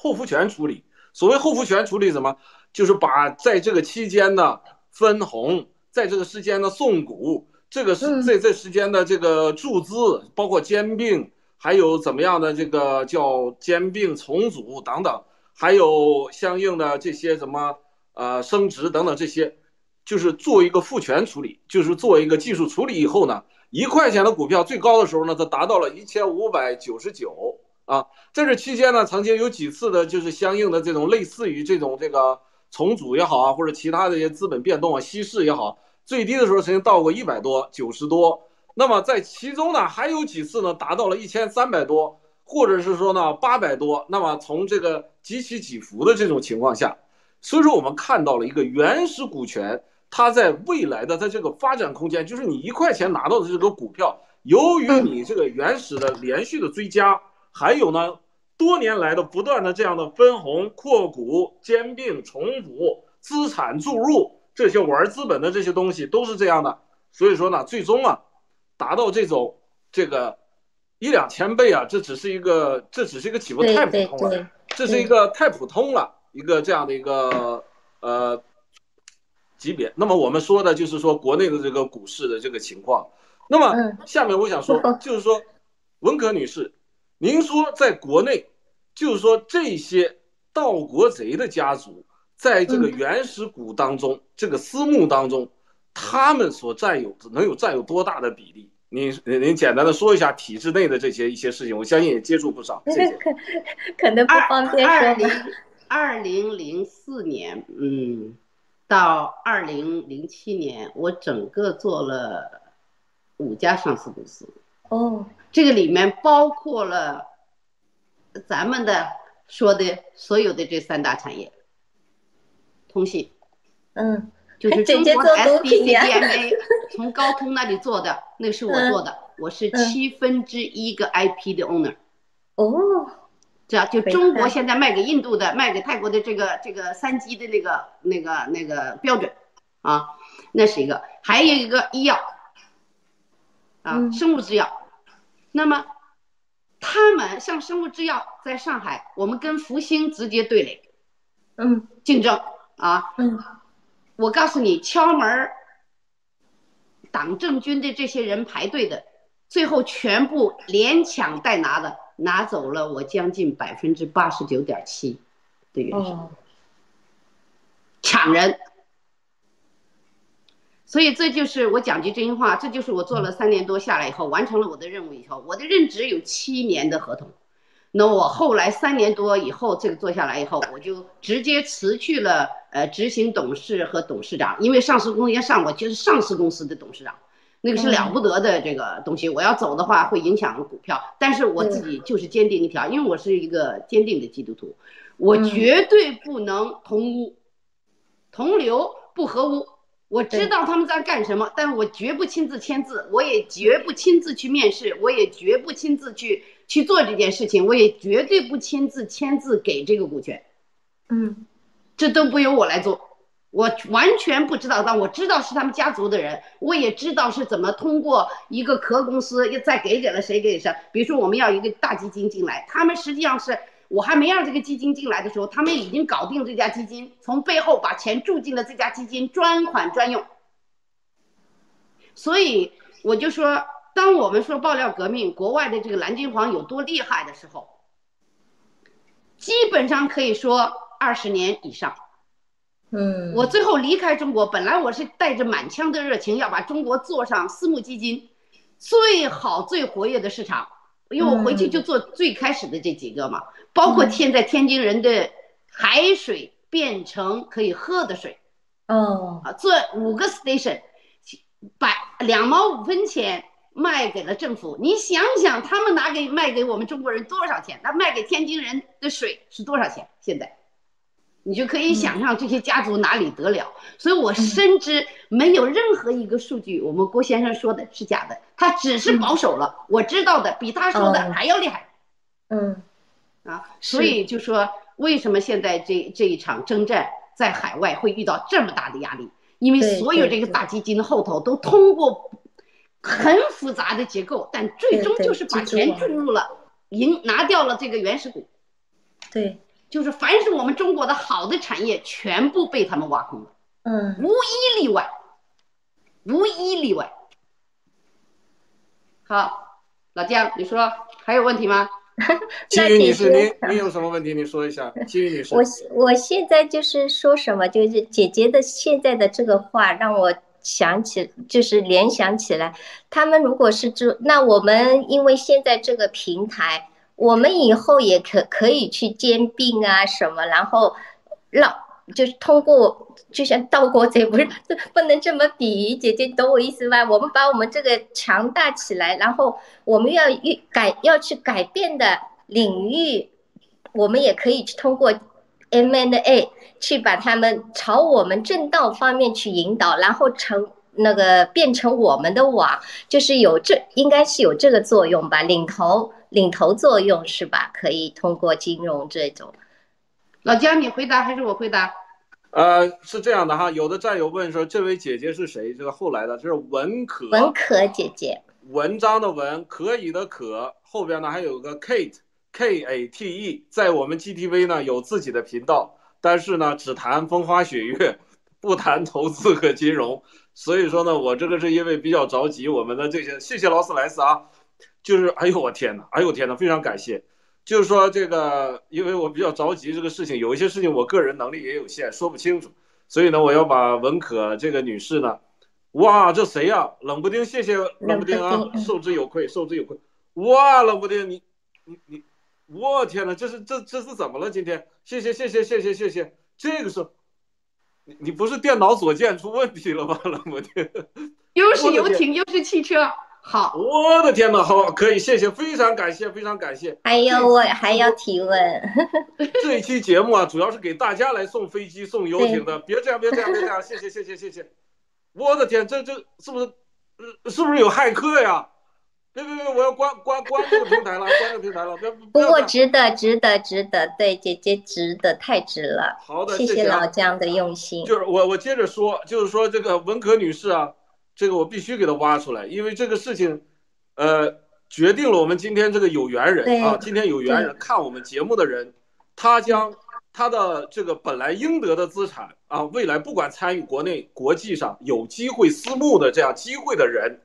S3: 后复权处理。所谓后复权处理什么？就是把在这个期间的分红，在这个时间的送股，这个是在这时间的这个注资，包括兼并，还有怎么样的这个叫兼并重组等等，还有相应的这些什么。呃升值等等这些，就是做一个复权处理，就是做一个技术处理以后呢，一块钱的股票最高的时候呢，它达到了一千五百九十九啊。在这期间呢，曾经有几次的就是相应的这种类似于这种这个重组也好啊，或者其他的一些资本变动啊、稀释也好，最低的时候曾经到过一百多、九十多。那么在其中呢，还有几次呢，达到了一千三百多，或者是说呢八百多。那么从这个几起几伏的这种情况下，所以说我们看到了一个原始股权，它在未来的它这个发展空间，就是你一块钱拿到的这个股票，由于你这个原始的连续的追加，还有呢多年来的不断的这样的分红、扩股、兼并、重组、资产注入这些玩资本的这些东西都是这样的。所以说呢，最终啊。达到这种这个一两千倍啊，这只是一个，这只是一个起步太普通了，这是一个太普通了一个这样的一个呃级别。那么我们说的就是说国内的这个股市的这个情况。那么下面我想说，就是说文可女士，您说在国内，就是说这些盗国贼的家族，在这个原始股当中，这个私募当中。他们所占有能有占有多大的比例？您您简单的说一下体制内的这些一些事情，我相信也接触不少。
S2: 可 可能不方便说。
S1: 二零二零零四年，嗯，到二零零七年，我整个做了五家上市公司。
S2: 哦，
S1: 这个里面包括了咱们的说的所有的这三大产业，通信，
S2: 嗯。
S1: 就是中国的 SBCDMA 从高通那里做的，那是我做的，我是七分之一个 IP 的 owner。
S2: 哦，
S1: 这样就中国现在卖给印度的、卖给泰国的这个这个三 G 的那个那个那个标准啊，那是一个，还有一个医药啊，生物制药。那么他们像生物制药在上海，我们跟福星直接对垒，
S2: 嗯，
S1: 竞争啊，
S2: 嗯。
S1: 我告诉你，敲门党政军的这些人排队的，最后全部连抢带拿的，拿走了我将近百分之八十九点七的原生，抢人。所以这就是我讲句真心话，这就是我做了三年多下来以后，完成了我的任务以后，我的任职有七年的合同。那我后来三年多以后，这个做下来以后，我就直接辞去了呃执行董事和董事长，因为上市公司要上我就是上市公司的董事长，那个是了不得的这个东西。我要走的话会影响股票，但是我自己就是坚定一条，因为我是一个坚定的基督徒，我绝对不能同屋，同流不合污。我知道他们在干什么，但我绝不亲自签字，我也绝不亲自去面试，我也绝不亲自去。去做这件事情，我也绝对不亲自签字给这个股权，
S2: 嗯，
S1: 这都不由我来做，我完全不知道。但我知道是他们家族的人，我也知道是怎么通过一个壳公司又再给给了谁给谁。比如说我们要一个大基金进来，他们实际上是我还没让这个基金进来的时候，他们已经搞定这家基金，从背后把钱注进了这家基金，专款专用。所以我就说。当我们说爆料革命，国外的这个蓝金黄有多厉害的时候，基本上可以说二十年以上。
S2: 嗯，
S1: 我最后离开中国，本来我是带着满腔的热情要把中国做上私募基金最好最活跃的市场，因为我回去就做最开始的这几个嘛，包括现在天津人的海水变成可以喝的水。
S2: 哦，
S1: 啊，做五个 station，百两毛五分钱。卖给了政府，你想想，他们拿给卖给我们中国人多少钱？那卖给天津人的水是多少钱？现在，你就可以想象这些家族哪里得了。所以我深知没有任何一个数据，我们郭先生说的是假的，他只是保守了。我知道的比他说的还要厉害。
S2: 嗯，
S1: 啊，所以就说为什么现在这这一场征战在海外会遇到这么大的压力？因为所有这个大基金的后头都通过。很复杂的结构，但最终就是把钱注入了，赢拿掉了这个原始股。
S2: 对，
S1: 就是凡是我们中国的好的产业，全部被他们挖空了。
S2: 嗯，
S1: 无一例外，无一例外。好，老姜，你说还有问题吗？
S3: 青云女士，您您有什么问题？您说一下，青云女士。
S2: 我我现在就是说什么，就是姐姐的现在的这个话让我想起，就是联想起来，他们如果是做，那我们因为现在这个平台，我们以后也可可以去兼并啊什么，然后让就是通过。就像盗国贼不是 不能这么比喻，姐姐懂我意思吧？我们把我们这个强大起来，然后我们要预改要去改变的领域，我们也可以去通过 M N A 去把他们朝我们正道方面去引导，然后成那个变成我们的网，就是有这应该是有这个作用吧，领头领头作用是吧？可以通过金融这种。
S1: 老姜，你回答还是我回答？
S3: 呃，是这样的哈，有的战友问说，这位姐姐是谁？这个后来的，这是文可，
S2: 文可姐姐，
S3: 文章的文，可以的可，后边呢还有个 Kate，K A T E，在我们 GTV 呢有自己的频道，但是呢只谈风花雪月，不谈投资和金融，所以说呢，我这个是因为比较着急，我们的这些，谢谢劳斯莱斯啊，就是，哎呦我天哪，哎呦我天哪，非常感谢。就是说这个，因为我比较着急这个事情，有一些事情我个人能力也有限，说不清楚，所以呢，我要把文可这个女士呢，哇，这谁呀？冷不丁，谢谢冷不丁啊，受之有愧，受之有愧。哇，冷不丁，你你你，我天哪，这是这这是怎么了？今天，谢谢谢谢谢谢谢谢，这个是，你你不是电脑左键出问题了吗？冷不丁，
S1: 又是游艇又是汽车。好，
S3: 我的天哪，好，可以，谢谢，非常感谢，非常感谢。
S2: 还有我还要提问，
S3: 这一期节目啊，主要是给大家来送飞机、送游艇的，别这样，别这样，别这样，谢谢，谢谢，谢谢。我的天，这这是不是，是不是有骇客呀？别别别，我要关关关这个平台了，关这个平台了。
S2: 不不过值得，值得，值得，对姐姐值得，太值了。
S3: 好的，谢
S2: 谢老姜的用心。
S3: 就是我我接着说，就是说这个文可女士啊。这个我必须给她挖出来，因为这个事情，呃，决定了我们今天这个有缘人啊，今天有缘人看我们节目的人，他将他的这个本来应得的资产啊，未来不管参与国内、国际上有机会私募的这样机会的人，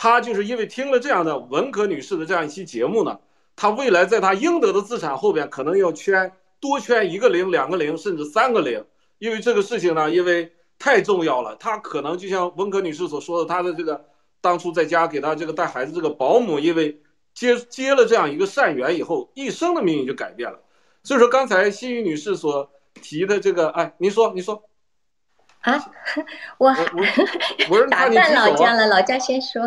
S3: 他就是因为听了这样的文革女士的这样一期节目呢，他未来在他应得的资产后边可能要圈多圈一个零、两个零，甚至三个零，因为这个事情呢，因为。太重要了，他可能就像文革女士所说的，她的这个当初在家给她这个带孩子这个保姆，因为接接了这样一个善缘以后，一生的命运就改变了。所以说，刚才心雨女士所提的这个，哎，您说，您说，
S2: 啊，我我 打断老姜了，老姜先说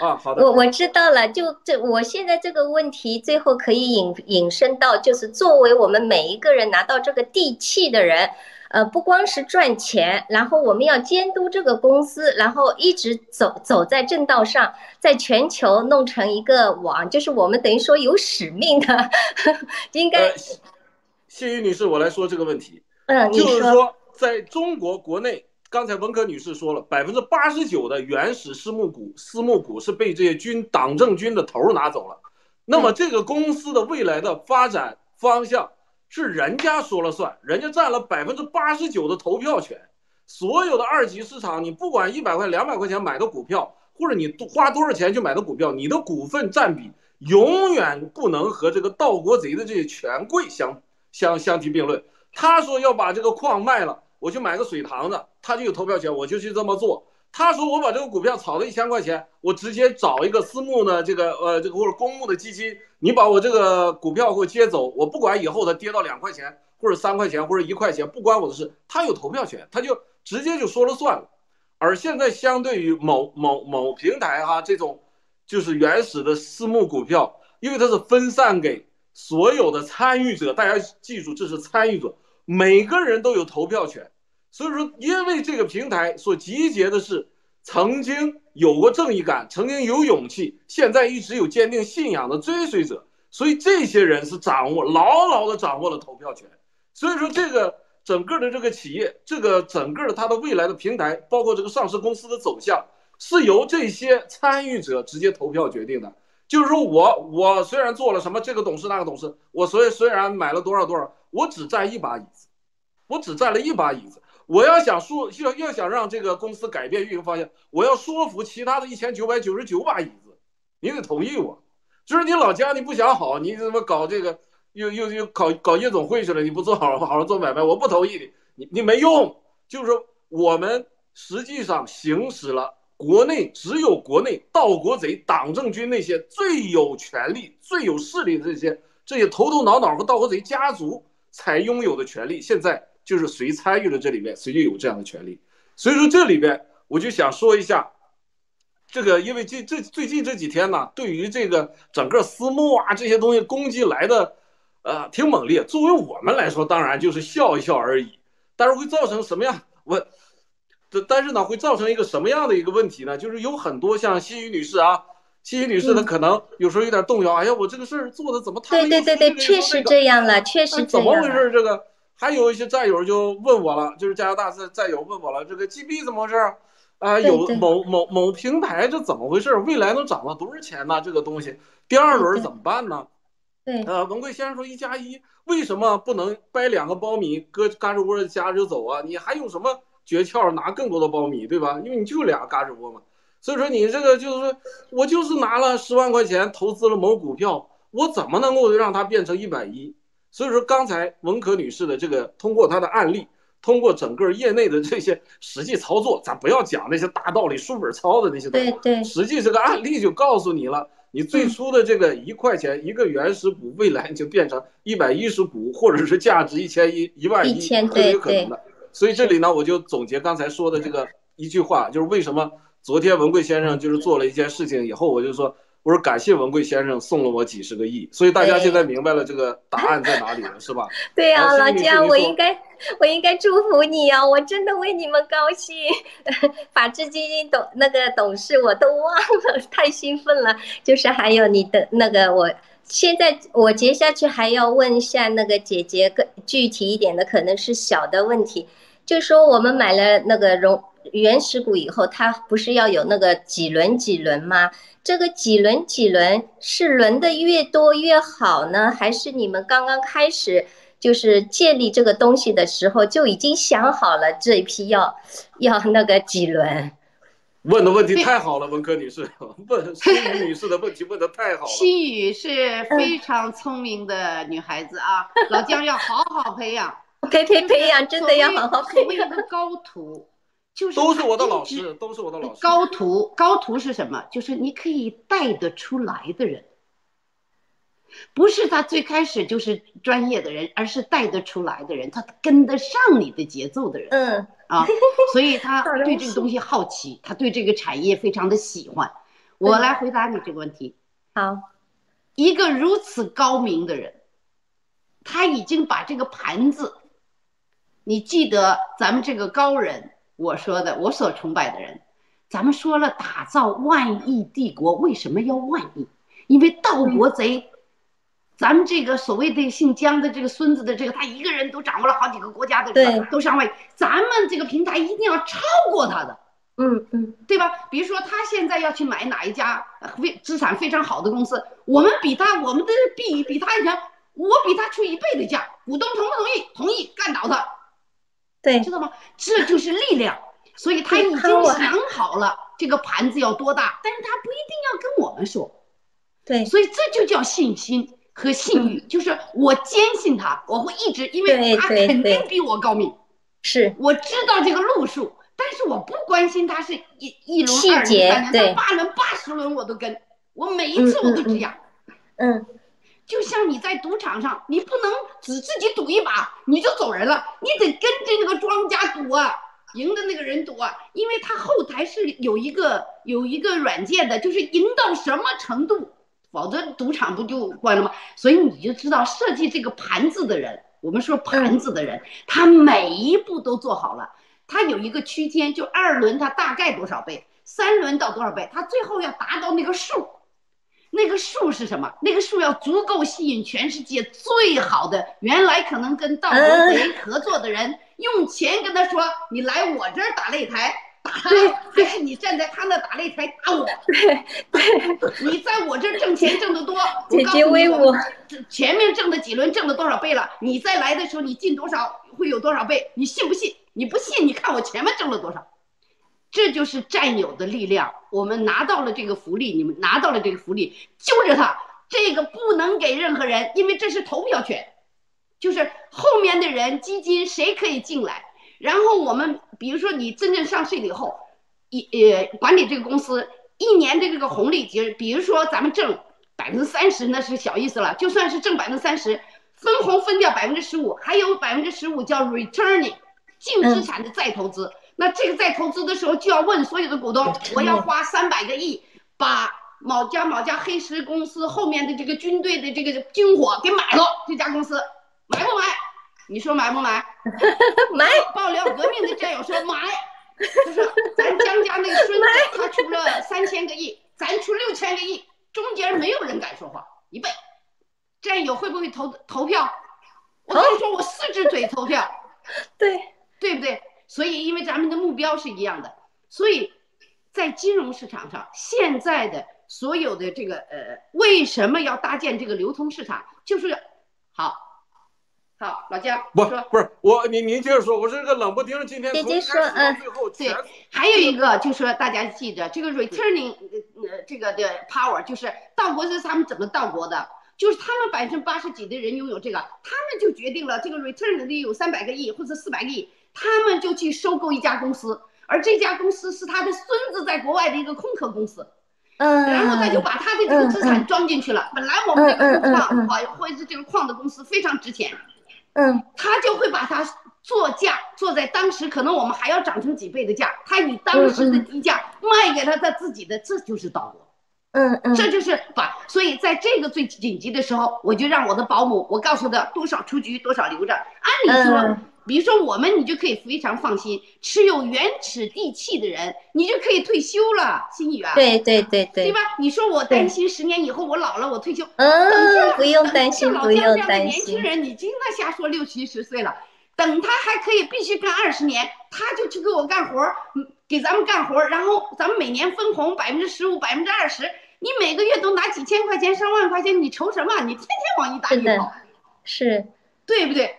S3: 啊，好的，
S2: 我我知道了，就这，我现在这个问题最后可以引引申到，就是作为我们每一个人拿到这个地契的人。呃，不光是赚钱，然后我们要监督这个公司，然后一直走走在正道上，在全球弄成一个网，就是我们等于说有使命的，应该。
S3: 谢玉女士，我来说这个问题。
S2: 嗯，
S3: 就是说，在中国国内，刚才文科女士说了，百分之八十九的原始私募股，私募股是被这些军党政军的头拿走了。那么，这个公司的未来的发展方向。是人家说了算，人家占了百分之八十九的投票权。所有的二级市场，你不管一百块、两百块钱买的股票，或者你花多少钱去买的股票，你的股份占比永远不能和这个盗国贼的这些权贵相相相提并论。他说要把这个矿卖了，我去买个水塘子，他就有投票权，我就去这么做。他说我把这个股票炒了一千块钱，我直接找一个私募的这个呃这个或者公募的基金，你把我这个股票给我接走，我不管以后它跌到两块钱或者三块钱或者一块钱，不关我的事，他有投票权，他就直接就说了算了。而现在相对于某某某平台哈这种就是原始的私募股票，因为它是分散给所有的参与者，大家记住这是参与者，每个人都有投票权。所以说，因为这个平台所集结的是曾经有过正义感、曾经有勇气、现在一直有坚定信仰的追随者，所以这些人是掌握牢牢的掌握了投票权。所以说，这个整个的这个企业，这个整个的它的未来的平台，包括这个上市公司的走向，是由这些参与者直接投票决定的。就是说我我虽然做了什么这个董事那个董事，我所以虽然买了多少多少，我只占一把椅子，我只占了一把椅子。我要想说，要要想让这个公司改变运营方向，我要说服其他的一千九百九十九把椅子，你得同意我。就是你老家你不想好，你怎么搞这个，又又又搞搞夜总会去了？你不做好好好做买卖，我不同意你，你你没用。就是说，我们实际上行使了国内只有国内盗国贼、党政军那些最有权力、最有势力的这些这些头头脑脑和盗国贼家族才拥有的权利，现在就是谁参与了这里面，谁就有这样的权利。所以说这里边我就想说一下。这个，因为这这最近这几天呢，对于这个整个私募啊这些东西攻击来的，呃，挺猛烈。作为我们来说，当然就是笑一笑而已。但是会造成什么样？我，这但是呢，会造成一个什么样的一个问题呢？就是有很多像心雨女士啊，心雨女士她可能有时候有点动摇。哎呀，我这个事儿做的怎么太……
S2: 对对对对，确实这样了，确实
S3: 怎么回事？这个还有一些战友就问我了，就是加拿大战战友问我了，这个 GB 怎么回事？啊，有某某某平台，这怎么回事？未来能涨到多少钱呢？这个东西，第二轮怎么办呢？
S2: 对，
S3: 呃，文贵先生说一加一，为什么不能掰两个苞米搁嘎吱窝夹着走啊？你还有什么诀窍拿更多的苞米，对吧？因为你就俩嘎吱窝嘛。所以说你这个就是说我就是拿了十万块钱投资了某股票，我怎么能够让它变成一百一？所以说刚才文可女士的这个通过她的案例。通过整个业内的这些实际操作，咱不要讲那些大道理、书本操的那些东西。
S2: 对对，
S3: 实际这个案例就告诉你了，你最初的这个一块钱一个原始股，未来就变成一百一十股，或者是价值一千一、一万一，都有可能的。所以这里呢，我就总结刚才说的这个一句话，就是为什么昨天文贵先生就是做了一件事情以后，我就说。我说感谢文贵先生送了我几十个亿，所以大家现在明白了这个答案在哪里了，是吧？
S2: 对呀，老姜，我应该我应该祝福你啊！我真的为你们高兴。法治基金董那个董事我都忘了，太兴奋了。就是还有你的那个，我现在我接下去还要问一下那个姐姐更具体一点的，可能是小的问题，就说我们买了那个融。原始股以后，它不是要有那个几轮几轮吗？这个几轮几轮是轮的越多越好呢，还是你们刚刚开始就是建立这个东西的时候就已经想好了这一批要要那个几轮？
S3: 问的问题太好了，文科女士，问心雨女士的问题问的太好了。
S1: 心雨是非常聪明的女孩子啊，老姜要好好培养，
S2: 培培培养，真的要好好培
S1: 养。一个高徒。就是
S3: 都是我的老师，都是我的老师。
S1: 高徒，高徒是什么？就是你可以带得出来的人，不是他最开始就是专业的人，而是带得出来的人，他跟得上你的节奏的人。
S2: 嗯
S1: 啊，所以他 对这个东西好奇，他对这个产业非常的喜欢。我来回答你这个问题。
S2: 好，
S1: 一个如此高明的人，他已经把这个盘子，你记得咱们这个高人。我说的，我所崇拜的人，咱们说了，打造万亿帝国为什么要万亿？因为盗国贼，咱们这个所谓的姓姜的这个孙子的这个，他一个人都掌握了好几个国家的，
S2: 对，
S1: 都上位，咱们这个平台一定要超过他的，
S2: 嗯嗯，
S1: 对吧？比如说他现在要去买哪一家非资产非常好的公司，我们比他，我们的比比他强，我比他出一倍的价，股东同不同意？同意，干倒他。
S2: 对，
S1: 知道吗？这就是力量，所以他已经想好了这个盘子要多大，但是他不一定要跟我们说。
S2: 对，
S1: 所以这就叫信心和信誉，就是我坚信他，我会一直，因为他肯定比我高明。
S2: 是，
S1: 我知道这个路数，但是我不关心他是一一轮、二轮、三轮、八轮、八十轮我都跟，我每一次我都这样。
S2: 嗯。
S1: 就像你在赌场上，你不能只自己赌一把你就走人了，你得跟着那个庄家赌啊，赢的那个人赌啊，因为他后台是有一个有一个软件的，就是赢到什么程度，否则赌场不就关了吗？所以你就知道设计这个盘子的人，我们说盘子的人，他每一步都做好了，他有一个区间，就二轮他大概多少倍，三轮到多少倍，他最后要达到那个数。那个数是什么？那个数要足够吸引全世界最好的，原来可能跟盗国贼合作的人，用钱跟他说：“你来我这儿打擂台，打他，还是你站在他那打擂台打我？
S2: 对对，
S1: 你在我这儿挣钱挣得多，
S2: 姐姐威武，
S1: 前面挣的几轮挣了多少倍了？你再来的时候，你进多少会有多少倍？你信不信？你不信，你看我前面挣了多少。”这就是占有的力量。我们拿到了这个福利，你们拿到了这个福利，揪着他这个不能给任何人，因为这是投票权，就是后面的人基金谁可以进来。然后我们比如说你真正上市了以后，一呃管理这个公司一年的这个红利，就是比如说咱们挣百分之三十，那是小意思了，就算是挣百分之三十，分红分掉百分之十五，还有百分之十五叫 returning 净资产的再投资。那这个在投资的时候就要问所有的股东，我要花三百个亿把某家某家黑石公司后面的这个军队的这个军火给买了，这家公司买不买？你说买不买？
S2: 买。
S1: 爆料革命的战友说买，就是咱江家那个孙子，他出了三千个亿，咱出六千个亿，中间没有人敢说话，一倍。战友会不会投投票？我跟你说，我四只嘴投票，
S2: 对
S1: 对不对？所以，因为咱们的目标是一样的，所以在金融市场上，现在的所有的这个呃，为什么要搭建这个流通市场？就是好。好，老姜，
S3: 不不是我，您您接着说，我这个冷不丁今天
S2: 从开始到
S3: 最后，
S1: 对，还有一个就是说，大家记着这个 returning 呃这个的 power，就是道国是他们怎么道国的？就是他们百分之八十几的人拥有这个，他们就决定了这个 return 里有三百个亿或者四百个亿，他们就去收购一家公司，而这家公司是他的孙子在国外的一个空壳公司，
S2: 嗯，
S1: 然后他就把他的这个资产装进去了。本来我们这个矿或或者是这个矿的公司非常值钱。
S2: 嗯，
S1: 他就会把它作价，做在当时可能我们还要涨成几倍的价，他以当时的低价卖给了他自己的，这就是道国。
S2: 嗯嗯，
S1: 这就是把，所以在这个最紧急的时候，我就让我的保姆，我告诉他多少出局，多少留着。按理说，比如说我们，你就可以非常放心，持有原始地契的人，你就可以退休了，心雨啊。
S2: 对对对对，
S1: 对吧？你说我担心十年以后我老了，我退休。
S2: 嗯，不用担心，不用担心。
S1: 年轻人，你经常瞎说六七十岁了，等他还可以必须干二十年，他就去给我干活儿，给咱们干活儿，然后咱们每年分红百分之十五、百分之二十。你每个月都拿几千块钱、上万块钱，你愁什么？你天天往意大利跑，
S2: 是，
S1: 对不对？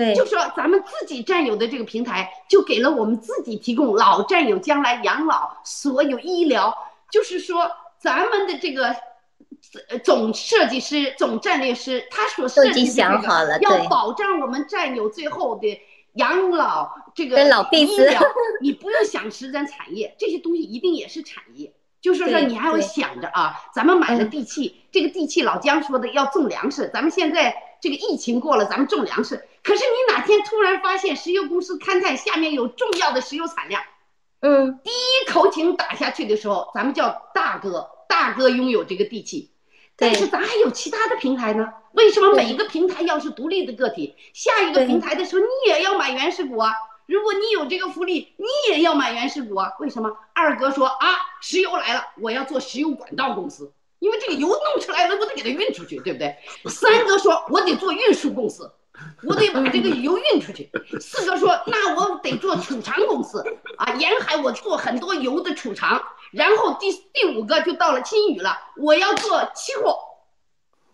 S2: 对，
S1: 就说咱们自己占有的这个平台，就给了我们自己提供老战友将来养老、所有医疗，就是说咱们的这个总设计师、总战略师，他所设计的这个，要保障我们战友最后的养老这个医疗，你不用想实战产业，这些东西一定也是产业。就是说，你还要想着啊，咱们买了地契，这个地契老姜说的要种粮食。咱们现在这个疫情过了，咱们种粮食。可是你哪天突然发现石油公司勘探下面有重要的石油产量，
S2: 嗯，
S1: 第一口井打下去的时候，咱们叫大哥，大哥拥有这个地契，但是咱还有其他的平台呢。为什么每一个平台要是独立的个体？下一个平台的时候，你也要买原始股啊。如果你有这个福利，你也要买原始股啊？为什么？二哥说啊，石油来了，我要做石油管道公司，因为这个油弄出来了，我得给它运出去，对不对？三哥说，我得做运输公司，我得把这个油运出去。四哥说，那我得做储藏公司啊，沿海我做很多油的储藏。然后第第五个就到了金宇了，我要做期货，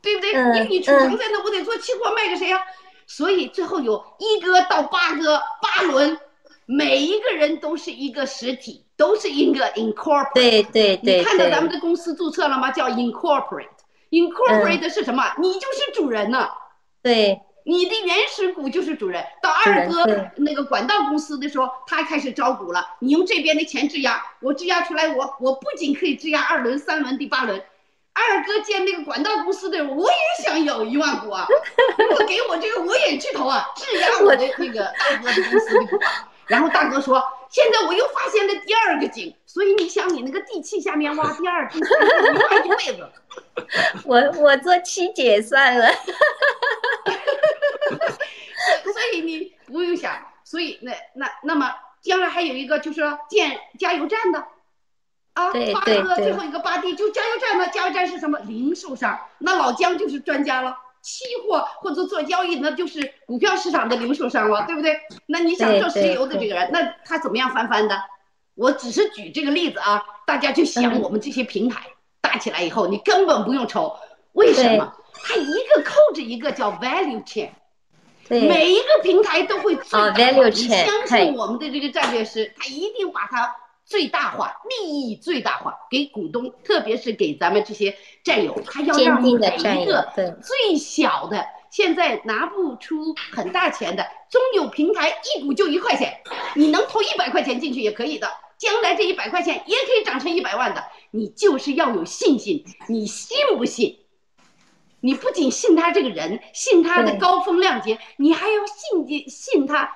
S1: 对不对？因为你储藏在那，我得做期货卖给谁呀？所以最后有一哥到八哥八轮，每一个人都是一个实体，都是一个 incorporate。
S2: 对对对。
S1: 你看到咱们的公司注册了吗？叫 incorporate。incorporate 是什么？你就是主人呢。
S2: 对。
S1: 你的原始股就是主人。到二哥那个管道公司的时候，他开始招股了。你用这边的钱质押，我质押出来，我我不仅可以质押二轮、三轮、第八轮。二哥建那个管道公司的，我也想有一万股啊！如果给我这个，我也去投啊，质押我的 那个大哥的公司的股。然后大哥说：“现在我又发现了第二个井，所以你想，你那个地契下面挖第二、第三，你挖一辈子。”
S2: 我我做七姐算了。
S1: 所以你不用想，所以那那那么将来还有一个就是建加油站的。啊，八哥最后一个八弟就加油站呢？加油站是什么？零售商，那老姜就是专家了。期货或者做交易，那就是股票市场的零售商了，对不对？那你想做石油的这个人，那他怎么样翻番的？我只是举这个例子啊，大家就想我们这些平台搭起来以后，你根本不用愁。为什么？它一个扣着一个叫 value chain，每一个平台都会最大。
S2: value chain，
S1: 你相信我们的这个战略师，他一定把它。最大化，利益最大化，给股东，特别是给咱们这些战友，他要让每一个最小的，现在拿不出很大钱的中有平台，一股就一块钱，你能投一百块钱进去也可以的，将来这一百块钱也可以涨成一百万的，你就是要有信心，你信不信？你不仅信他这个人，信他的高风亮节，你还要信信他。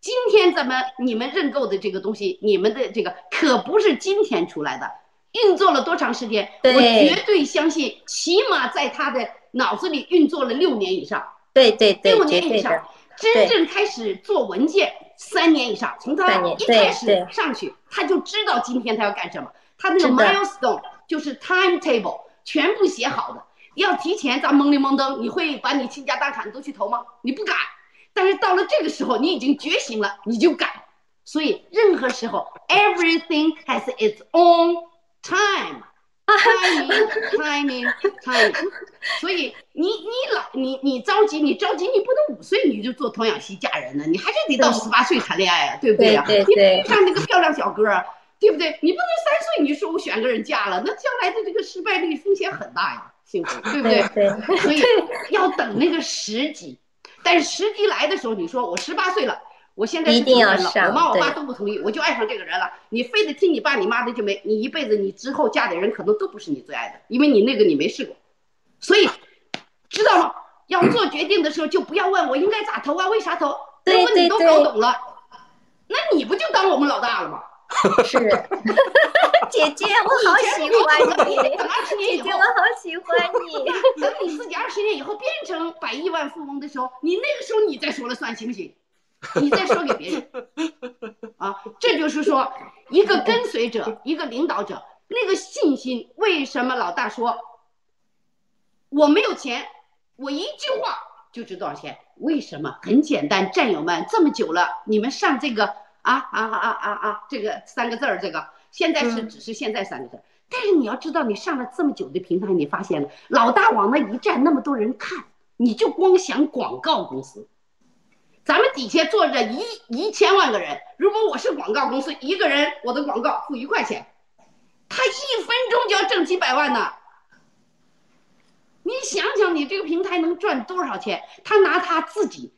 S1: 今天咱们你们认购的这个东西，你们的这个可不是今天出来的，运作了多长时间？我绝对相信，起码在他的脑子里运作了六年以上。
S2: 对对对，
S1: 六年以上，真正开始做文件三年以上，从他一开始上去，他就知道今天他要干什么，他那个 milestone 就是 timetable 全部写好的。要提前，咱懵里懵登，你会把你倾家荡产都去投吗？你不敢。但是到了这个时候，你已经觉醒了，你就敢。所以任何时候，everything has its own time，timing，timing，timing。所以你你老你你着急，你着急，你不能五岁你就做童养媳嫁人呢，你还是得到十八岁谈恋爱啊，对不对呀？
S2: 你
S1: 遇上那个漂亮小哥，对不对？你不能三岁你就说我选个人嫁了，那将来的这个失败率风险很大呀。幸福，对不对对？所以要等那个时机，但是时机来的时候，你说我十八岁了，我现在是成人了，我妈我爸都不同意，我就爱上这个人了。你非得听你爸你妈的就没，你一辈子你之后嫁的人可能都不是你最爱的，因为你那个你没试过。所以知道吗？要做决定的时候就不要问我应该咋投啊，为啥投？如果你都搞懂了，那你不就当我们老大了吗？
S2: 是，姐姐，我好喜欢你。
S1: 等二十年以后，
S2: 姐姐，我好喜欢你。
S1: 等你自己二十年以后变成百亿万富翁的时候，你那个时候你再说了算，行不行？你再说给别人。啊，这就是说，一个跟随者，一个领导者，那个信心。为什么老大说，我没有钱，我一句话就值多少钱？为什么？很简单，战友们，这么久了，你们上这个。啊啊啊啊啊！这个三个字儿，这个现在是只是现在三个字儿，但是你要知道，你上了这么久的平台，你发现了老大往那一站，那么多人看，你就光想广告公司，咱们底下坐着一一千万个人，如果我是广告公司，一个人我的广告付一块钱，他一分钟就要挣几百万呢。你想想，你这个平台能赚多少钱？他拿他自己。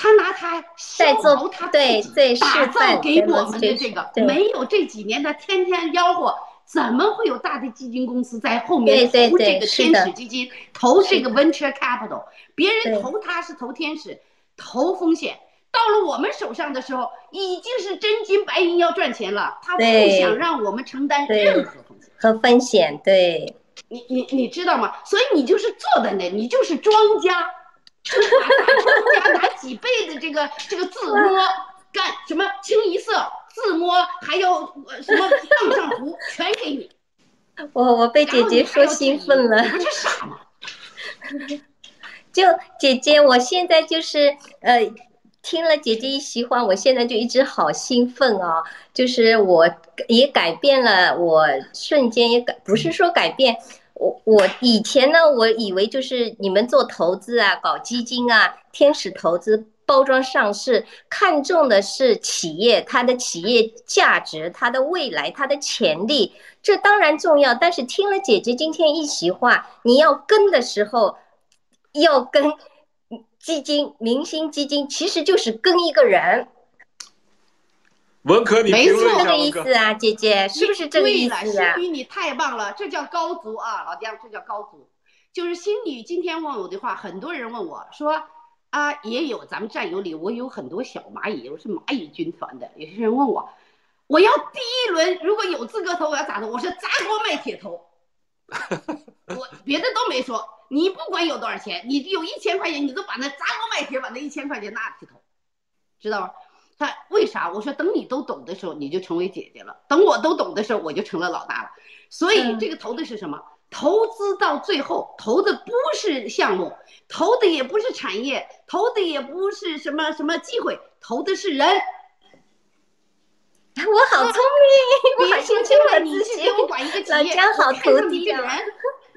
S1: 他拿他消耗他自己打造给我们的这个，没有这几年他天天吆喝，怎么会有大的基金公司在后面投这个天使基金，投这个 venture capital？别人投他是投天使，投风险，到了我们手上的时候，已经是真金白银要赚钱了。他不想让我们承担任何风险
S2: 和风险。对，
S1: 你你你知道吗？所以你就是坐在那，你就是庄家。把大家拿几倍的这个这个自摸 干什么清一色自摸还要什么上上图全给你，
S2: 我我被姐姐说兴奋了，
S1: 不是傻吗？
S2: 就姐姐，我现在就是呃听了姐姐一席话，我现在就一直好兴奋啊！就是我也改变了，我瞬间也改，不是说改变。我我以前呢，我以为就是你们做投资啊，搞基金啊，天使投资包装上市，看重的是企业它的企业价值、它的未来、它的潜力，这当然重要。但是听了姐姐今天一席话，你要跟的时候，要跟基金、明星基金，其实就是跟一个人。
S3: 文科，你
S1: 没错，
S2: 这个意思啊，姐姐是不是这个意思
S1: 啊？心宇，你太棒了，这叫高足啊，老姜，这叫高足。就是心宇今天问我的话，很多人问我说啊，也有咱们战友里，我有很多小蚂蚁，我是蚂蚁军团的。有些人问我，我要第一轮如果有资格投，我要咋投？我说砸锅卖铁投。我别的都没说，你不管有多少钱，你有一千块钱，你都把那砸锅卖铁把那一千块钱拿去投，知道吗？他为啥？我说等你都懂的时候，你就成为姐姐了；等我都懂的时候，我就成了老大了。所以这个投的是什么？投资到最后投的不是项目，投的也不是产业，投的也不是什么什么机会，投的是人。
S2: 我好聪明，我好
S1: 说
S2: 清了，
S1: 你去给我管一个企业，
S2: 老姜好徒弟
S1: 啊！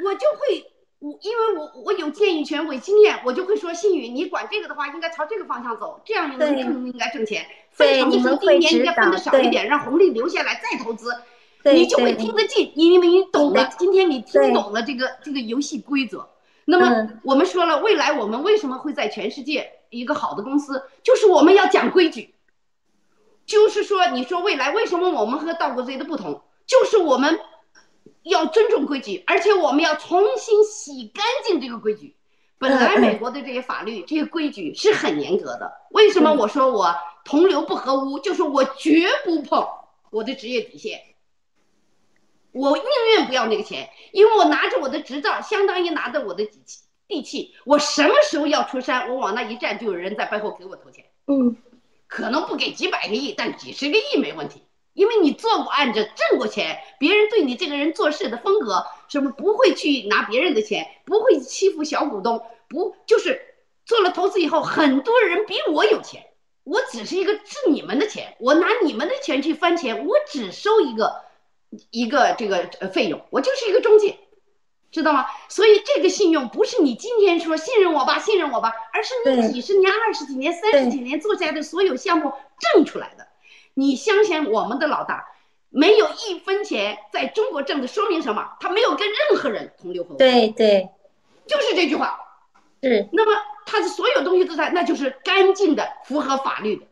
S1: 我就会，我因为我我有建议权、有经验，我就会说新宇，你管这个的话，应该朝这个方向走，这样能
S2: 对
S1: 更应该挣钱。
S2: 对
S1: 分成
S2: 你们会
S1: 第一年应该分的少一点，让红利留下来再投资，你就会听得进，因为你懂了。今天你听懂了这个这个游戏规则。那么
S2: 嗯
S1: 我们说了，未来我们为什么会在全世界一个好的公司，就是我们要讲规矩。就是说，你说未来为什么我们和盗国贼的不同，就是我们要尊重规矩，而且我们要重新洗干净这个规矩。本来美国的这些法律、这些规矩是很严格的。为什么
S2: 嗯
S1: 我说我同流不合污？就是我绝不碰我的职业底线。我宁愿不要那个钱，因为我拿着我的执照，相当于拿着我的底气。地气，我什么时候要出山，我往那一站，就有人在背后给我投钱。
S2: 嗯
S1: 可能不给几百个亿，但几十个亿没问题，因为你做过案子，挣过钱，别人对你这个人做事的风格，什么不会去拿别人的钱，不会欺负小股东，不就是做了投资以后，很多人比我有钱，我只是一个是你们的钱，我拿你们的钱去翻钱，我只收一个一个这个呃费用，我就是一个中介。知道吗？所以这个信用不是你今天说信任我吧，信任我吧，而是你几十年、二十几年、三十几年做下来的所有项目挣出来的。你相信我们的老大，没有一分钱在中国挣的，说明什么？他没有跟任何人同流合污，
S2: 对对
S1: 就是这句话。
S2: 是，
S1: 那么他的所有东西都在，那就是干净的，符合法律的。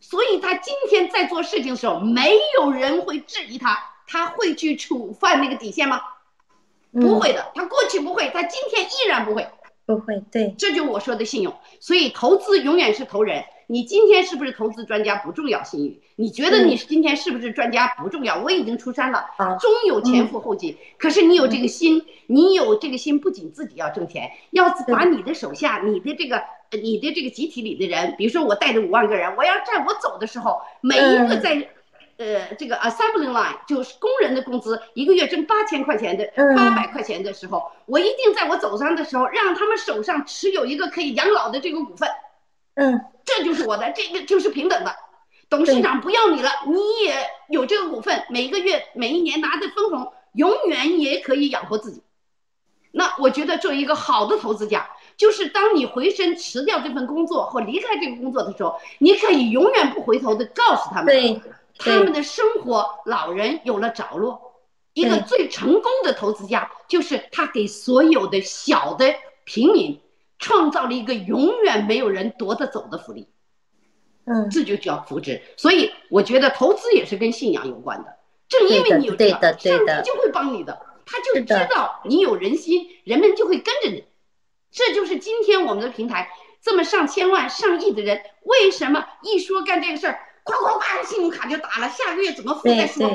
S1: 所以他今天在做事情的时候，没有人会质疑他，他会去触犯那个底线吗？不
S2: 嗯
S1: 会的，他过去不会，他今天依然不会。
S2: 不会对
S1: 这就是我说的信用。所以投资永远是投人。你今天是不是投资专家不重要，心宇？你觉得你今天是不是专家不重要？我已经出山了，终有前赴后继。可是你有这个心，你有这个心，不仅自己要挣钱，要把你的手下、你的这个、呃你的这个集体里的人，比如说我带着五万个人，我要在我走的时候，每一个
S2: 嗯
S1: 在。呃，这个 assembly line 就是工人的工资，一个月挣八千块钱的，
S2: 嗯
S1: 八百块钱的时候，我一定在我走上的时候，让他们手上持有一个可以养老的这个股份，
S2: 嗯
S1: 这就是我的，这个就是平等的。董事长不要你了，你也有这个股份，每个月每一年拿的分红，永远也可以养活自己。那我觉得作为一个好的投资家，就是当你回身辞掉这份工作或离开这个工作的时候，你可以永远不回头的告诉他们，
S2: 对
S1: 他们的生活老人有了着落。一个最成功的投资家，就是他给所有的小的平民创造了一个永远没有人夺得走的福利，
S2: 嗯
S1: 这就叫福祉。所以我觉得投资也是跟信仰有关的。正因为你有这个，上帝就会帮你的，他就知道你有人心，人们就会跟着你。这就是今天我们的平台这么上千万、上亿的人，为什么一说干这个事儿，夸夸夸信用卡就打了，下个月怎么付再说？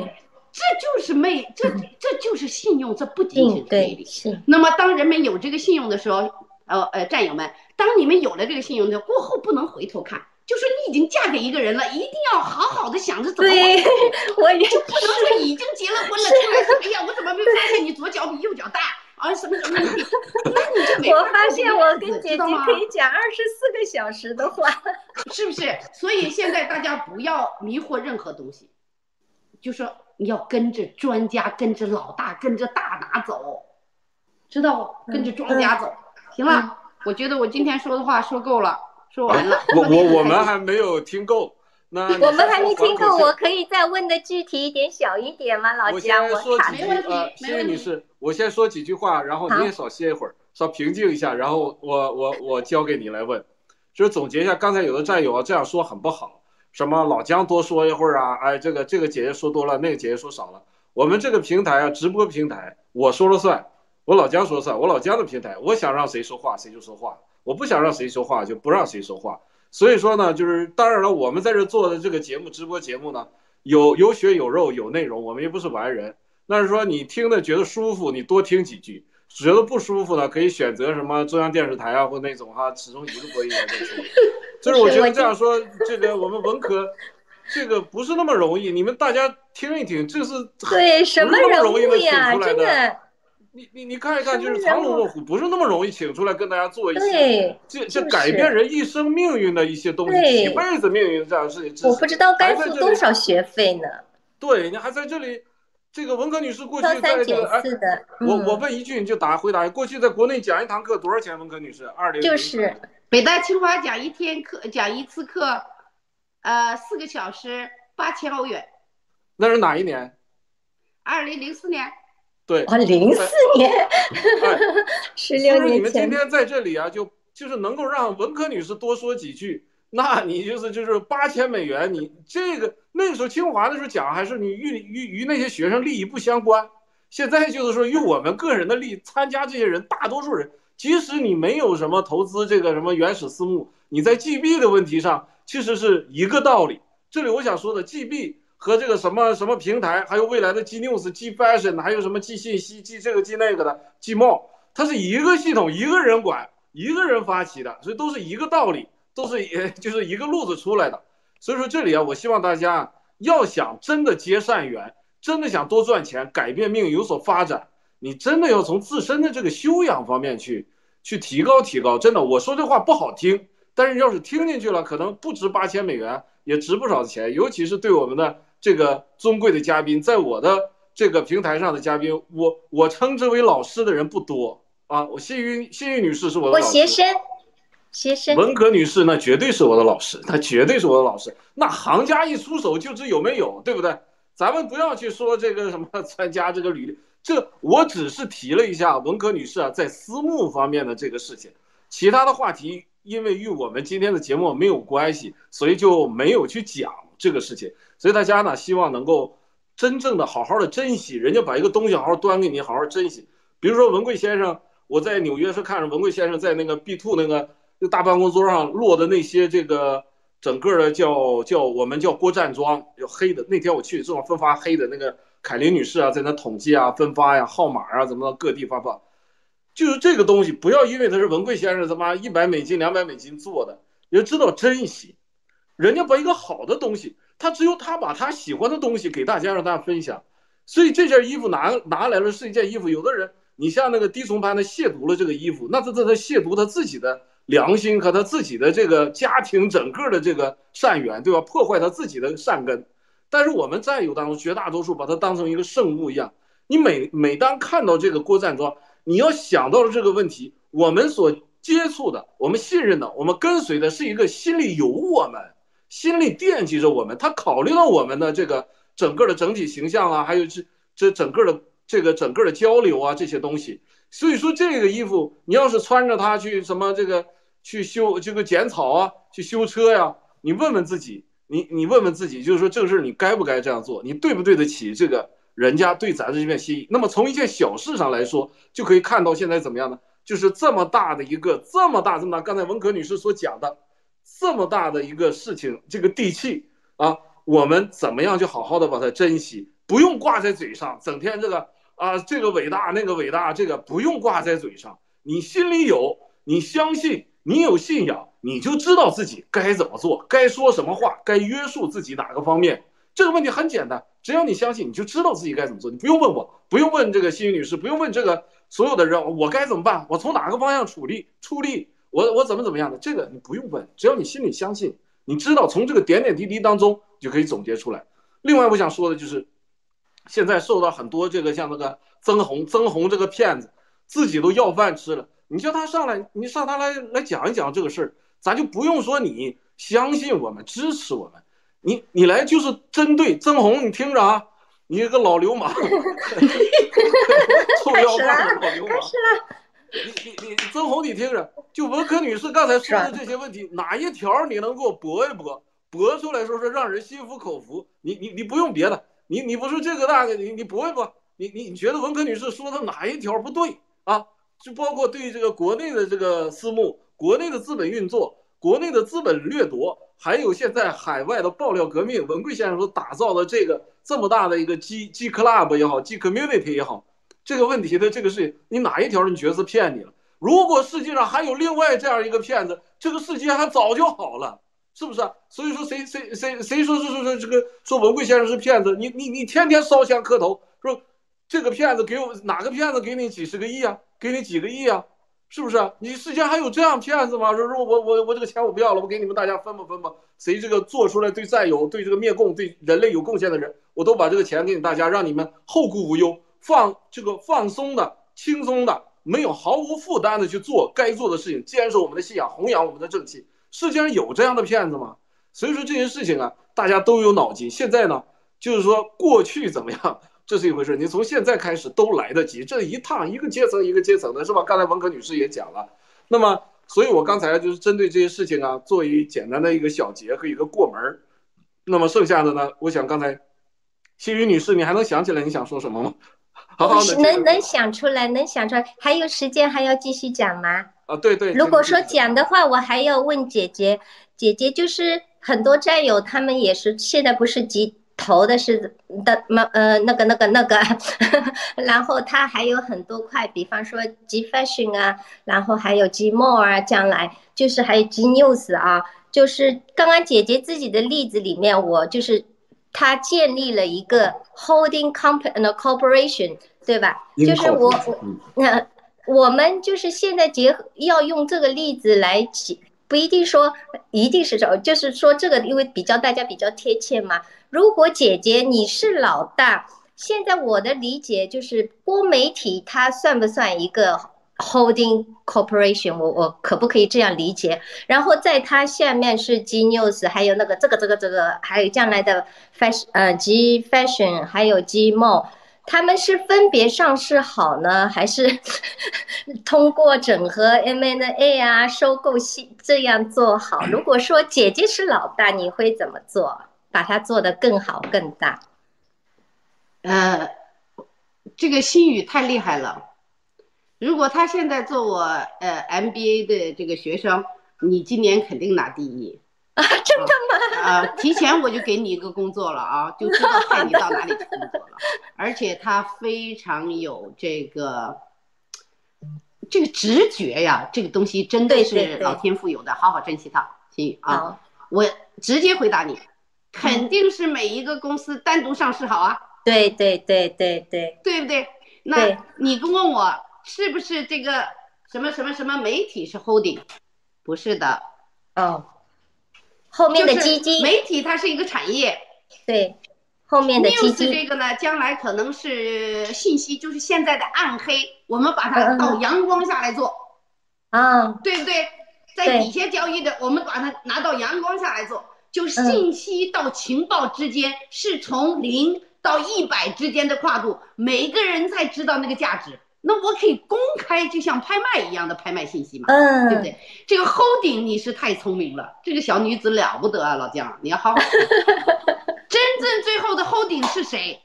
S1: 这就是魅，这这就是信用，这不仅仅是魅力。
S2: 是
S1: 那么当人们有这个信用的时候，呃呃，战友们，当你们有了这个信用的过后，不能回头看，就说你已经嫁给一个人了，一定要好好的想着怎么
S2: 对 我也
S1: 就不能说已经结了婚了，出来说哎呀，我怎么没发现你左脚比右脚大啊？什么什么？那你就没法
S2: 我发现我跟姐姐可以讲二十四个小时的话，
S1: 是不是？所以现在大家不要迷惑任何东西，就说你要跟着专家，跟着老大，跟着大拿走，知道不？跟着庄家走。行了，我觉得我今天说的话说够了，说完了。
S3: 我我我们还没有听够。那
S2: 我们还没听够，我可以再问的具体一点、小一点吗？老
S3: 我
S2: 姜，我
S1: 没
S3: 说几句
S1: 问题
S3: 呃，
S1: 没问题
S3: 谢谢女士，我先说几句话，然后
S2: 好
S3: 你也少歇一会儿，稍平静一下，然后我我我交给你来问，就是总结一下刚才有的战友啊这样说很不好，什么老姜多说一会儿啊，哎这个这个姐姐说多了，那个姐姐说少了，我们这个平台啊直播平台我说了算，我老姜说了算，我老姜的平台，我想让谁说话谁就说话，我不想让谁说话就不让谁说话。所以说呢，就是当然了，我们在这做的这个节目，直播节目呢，有有血有肉有内容，我们也不是完人。那是说你听的觉得舒服，你多听几句；觉得不舒服呢，可以选择什么中央电视台啊，或那种哈，其中一个播音员在说。就是我觉得这样说，这个我们文科，这个不是那么容易。你们大家听一听，这是
S2: 对什么
S3: 容易
S2: 呀？真的，
S3: 你你你看一看，就是藏龙卧虎，不是那么容易请出来跟大家做一些，这这改变人一生命运的一些东西，
S2: 对
S3: 几辈子命运这样的事情。
S2: 我不知道该付多少学费呢。
S3: 对你还在这里这个文科女士过去在
S2: 三拣
S3: 这个哎，
S2: 四的，
S3: 我我
S2: 嗯，
S3: 问一句你就答回答。过去在国内讲一堂课多少钱？文科女士，二零
S2: 就是
S1: 北大清华讲一天课，讲一次课，呃，四个小时，八千欧元。
S3: 那是哪一年？
S1: 二零零四年，
S3: 对，
S2: 哦，零四年，
S3: 哎，
S2: 十
S3: 是
S2: 六年
S3: 不是你们今，天在这里啊，就就是能够让文科女士多说几句？那你就是就是八千美元，你这个那个时候清华的时候讲还是你与与与那些学生利益不相关，现在就是说与我们个人的利益，参加这些人大多数人，即使你没有什么投资这个什么原始私募，你在 GB 的问题上其实是一个道理。这里我想说的 GB 和这个什么什么平台，还有未来的 G News、G Fashion，还有什么 G 信息、G 这个 G 那个的 G Mall，它是一个系统，一个人管，一个人发起的，所以都是一个道理，都是也 就是一个路子出来的。所以说这里啊，我希望大家要想真的结善缘，真的想多赚钱，改变命运，有所发展，你真的要从自身的这个修养方面去去提高提高。真的，我说这话不好听，但是要是听进去了，可能不值八千美元，也值不少钱。尤其是对我们的这个尊贵的嘉宾，在我的这个平台上的嘉宾，我我称之为老师的人不多啊。我幸运幸运女士是我的
S2: 我
S3: 老师，
S2: 学生，学生，
S3: 文革女士那绝对是我的老师，那绝对是我的老师。那行家一出手就知有没有，对不对？咱们不要去说这个什么 参加这个履历，这我只是提了一下文科女士啊在私募方面的这个事情，其他的话题因为与我们今天的节目没有关系，所以就没有去讲这个事情。所以大家呢，希望能够真正的好好的珍惜，人家把一个东西好好端给你，好好珍惜。比如说文贵先生，我在纽约是看着文贵先生在那个 B two 那个那大办公桌上落的那些这个整个的叫叫我们叫郭站桩，有黑的。那天我去正好分发黑的那个凯琳女士啊，在那统计啊、分发呀、号码啊，怎么各地发放。就是这个东西，不要因为他是文贵先生他妈一百美金、两百美金做的，要知道珍惜。人家把一个好的东西，他只有他把他喜欢的东西给大家，让大家分享。所以这件衣服拿拿来了是一件衣服，有的人你像那个低崇班的亵渎了这个衣服，那他他他亵渎他自己的良心和他自己的这个家庭整个的这个善缘，对吧？破坏他自己的善根。但是我们战友当中绝大多数把它当成一个圣物一样。你每每当看到这个郭站桩，你要想到了这个问题，我们所接触的、我们信任的、我们跟随的是一个心里有我们、心里惦记着我们，他考虑到我们的这个整个的整体形象啊，还有这这整个的这个整个的交流啊这些东西。所以说这个衣服，你要是穿着它去什么这个去修这个剪草啊，去修车呀、你问问自己，你你问问自己，就是说这个事儿你该不该这样做，你对不对得起这个人家对咱的这片心意？那么从一件小事上来说，就可以看到现在怎么样呢？就是这么大的一个这么大这么大，刚才文可女士所讲的这么大的一个事情，这个地气啊，我们怎么样就好好的把它珍惜，不用挂在嘴上，整天这个啊这个伟大那个伟大，这个不用挂在嘴上，你心里有，你相信，你有信仰，你就知道自己该怎么做，该说什么话，该约束自己哪个方面。这个问题很简单，只要你相信，你就知道自己该怎么做。你不用问我，不用问这个心宇女士，不用问这个所有的人，我该怎么办？我从哪个方向处理出力？我我怎么怎么样的？这个你不用问，只要你心里相信，你知道从这个点点滴滴当中就可以总结出来。另外，我想说的就是，现在受到很多这个像那个曾红，曾红这个骗子，自己都要饭吃了。你叫他上来，你上他来来讲一讲这个事儿，咱就不用说你相信我们，支持我们。你你来就是针对曾红，你听着啊，你这个老流氓 臭要饭的老流氓。你你你曾红，你听着，就文科女士刚才说的这些问题，哪一条你能给我驳一驳？驳出来说是让人心服口服。你你你不用别的，你你不是这个那个，你你驳一驳。你你你觉得文科女士说的哪一条不对啊？就包括对这个国内的这个私募、国内的资本运作、国内的资本掠夺。还有现在海外的爆料革命，文贵先生所打造的这个这么大的一个 G G Club 也好，G Community 也好，这个问题的这个事情，你哪一条你角色骗你了？如果世界上还有另外这样一个骗子，这个世界还早就好了，是不是？所以说谁谁谁谁说是说说这个说文贵先生是骗子？你你你天天烧香磕头，说这个骗子给我哪个骗子给你几十个亿啊？给你几个亿啊？是不是？你世间还有这样骗子吗？说说我我我这个钱我不要了，我给你们大家分吧分吧。谁这个做出来对战友、对这个灭共、对人类有贡献的人，我都把这个钱给你大家，让你们后顾无忧，放这个放松的、轻松的，没有毫无负担的去做该做的事情，坚守我们的信仰，弘扬我们的正气。世界上有这样的骗子吗？所以说这些事情啊，大家都有脑筋。现在呢，就是说过去怎么样，这是一回事。你从现在开始都来得及，这一趟一个阶层一个阶层的是吧？刚才文科女士也讲了，那么。所以，我刚才就是针对这些事情啊，做一简单的一个小结和一个过门儿。那么剩下的呢，我想刚才，新宇女士，你还能想起来你想说什么吗？好好的，
S2: 能能想出来，能想出来。还有时间还要继续讲吗？
S3: 啊，对对。
S2: 如果说讲的话，我还要问姐姐，姐姐就是很多战友，他们也是现在不是急。投的是的，么呃那个那个那个，然后他还有很多块，比方说 G Fashion 啊，然后还有 G More 啊，将来就是还有 G News 啊，就是刚刚姐姐自己的例子里面，我就是他建立了一个 Holding Company 呃 Corporation，对吧？就是我我 那我们就是现在结合要用这个例子来解。不一定说一定是这，就是说这个，因为比较大家比较贴切嘛。如果姐姐你是老大，现在我的理解就是多媒体它算不算一个 holding corporation？我我可不可以这样理解？然后在它下面是 G News，还有那个这个这个这个，还有将来的 fashion 呃 G Fashion，还有 G Mall。他们是分别上市好呢，还是 通过整合 M&A 啊、收购系这样做好？如果说姐姐是老大，你会怎么做，把它做得更好更大？
S1: 呃，这个新宇太厉害了。如果他现在做我呃 MBA 的这个学生，你今年肯定拿第一。
S2: 啊，真的吗？
S1: 啊，提前我就给你一个工作了啊，就知道派你到哪里去工作了。而且他非常有这个这个直觉呀，这个东西真的是老天赋有的，好好珍惜它。行啊，我直接回答你，肯定是每一个公司单独上市好啊。
S2: 对对对对对，
S1: 对不对？那你问我是不是这个什么什么什么媒体是 holding？不是的，
S2: 哦。后面的基金，
S1: 媒体它是一个产业，
S2: 对，后面的基金
S1: 这个呢，将来可能是信息，就是现在的暗黑，我们把它到阳光下来做，
S2: 啊，
S1: 对不对？在底下交易的，我们把它拿到阳光下来做，就信息到情报之间是从零到一百之间的跨度，每个人才知道那个价值。那我可以公开，就像拍卖一样的拍卖信息嘛，
S2: 嗯，
S1: 对不对？这个 holding 你是太聪明了，这个小女子了不得啊，老姜，你要好好。真正最后的 holding 是谁？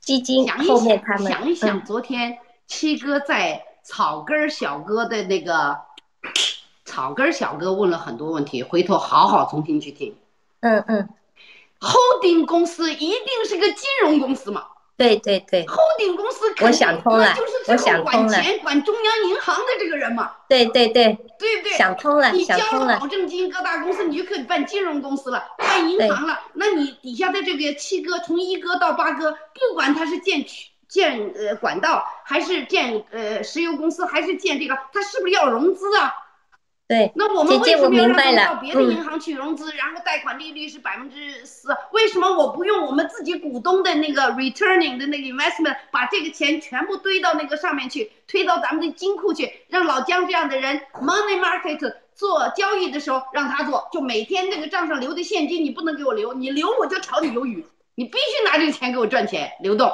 S2: 基金
S1: 想一
S2: 想，
S1: 想一想，昨天七哥在草根小哥的那个草根小哥问了很多问题，回头好好重新去听。
S2: 嗯嗯
S1: ，holding 公司一定是个金融公司嘛？
S2: 对对对
S1: ，holding 公司
S2: 我想通了，
S1: 就是这个管钱管中央银行的这个人嘛。
S2: 对对对，
S1: 对不对？
S2: 想通了，
S1: 你交
S2: 了
S1: 保证金，各大公司你就可以办金融公司了，办银行了。那你底下的这个七哥，从一哥到八哥，不管他是建建呃管道，还是建呃石油公司，还是建这个，他是不是要融资啊？
S2: 对，
S1: 那我们为什么要让他到别的
S2: 银
S1: 行去融资，然后贷款利率是百分之四？为什么我不用我们自己股东的那个 returning 的那个 investment，把这个钱全部堆到那个上面去，推到咱们的金库去，让老姜这样的人 money market 做交易的时候让他做，就每天那个账上留的现金你不能给我留，你留我就炒你鱿鱼，你必须拿这个钱给我赚钱流动。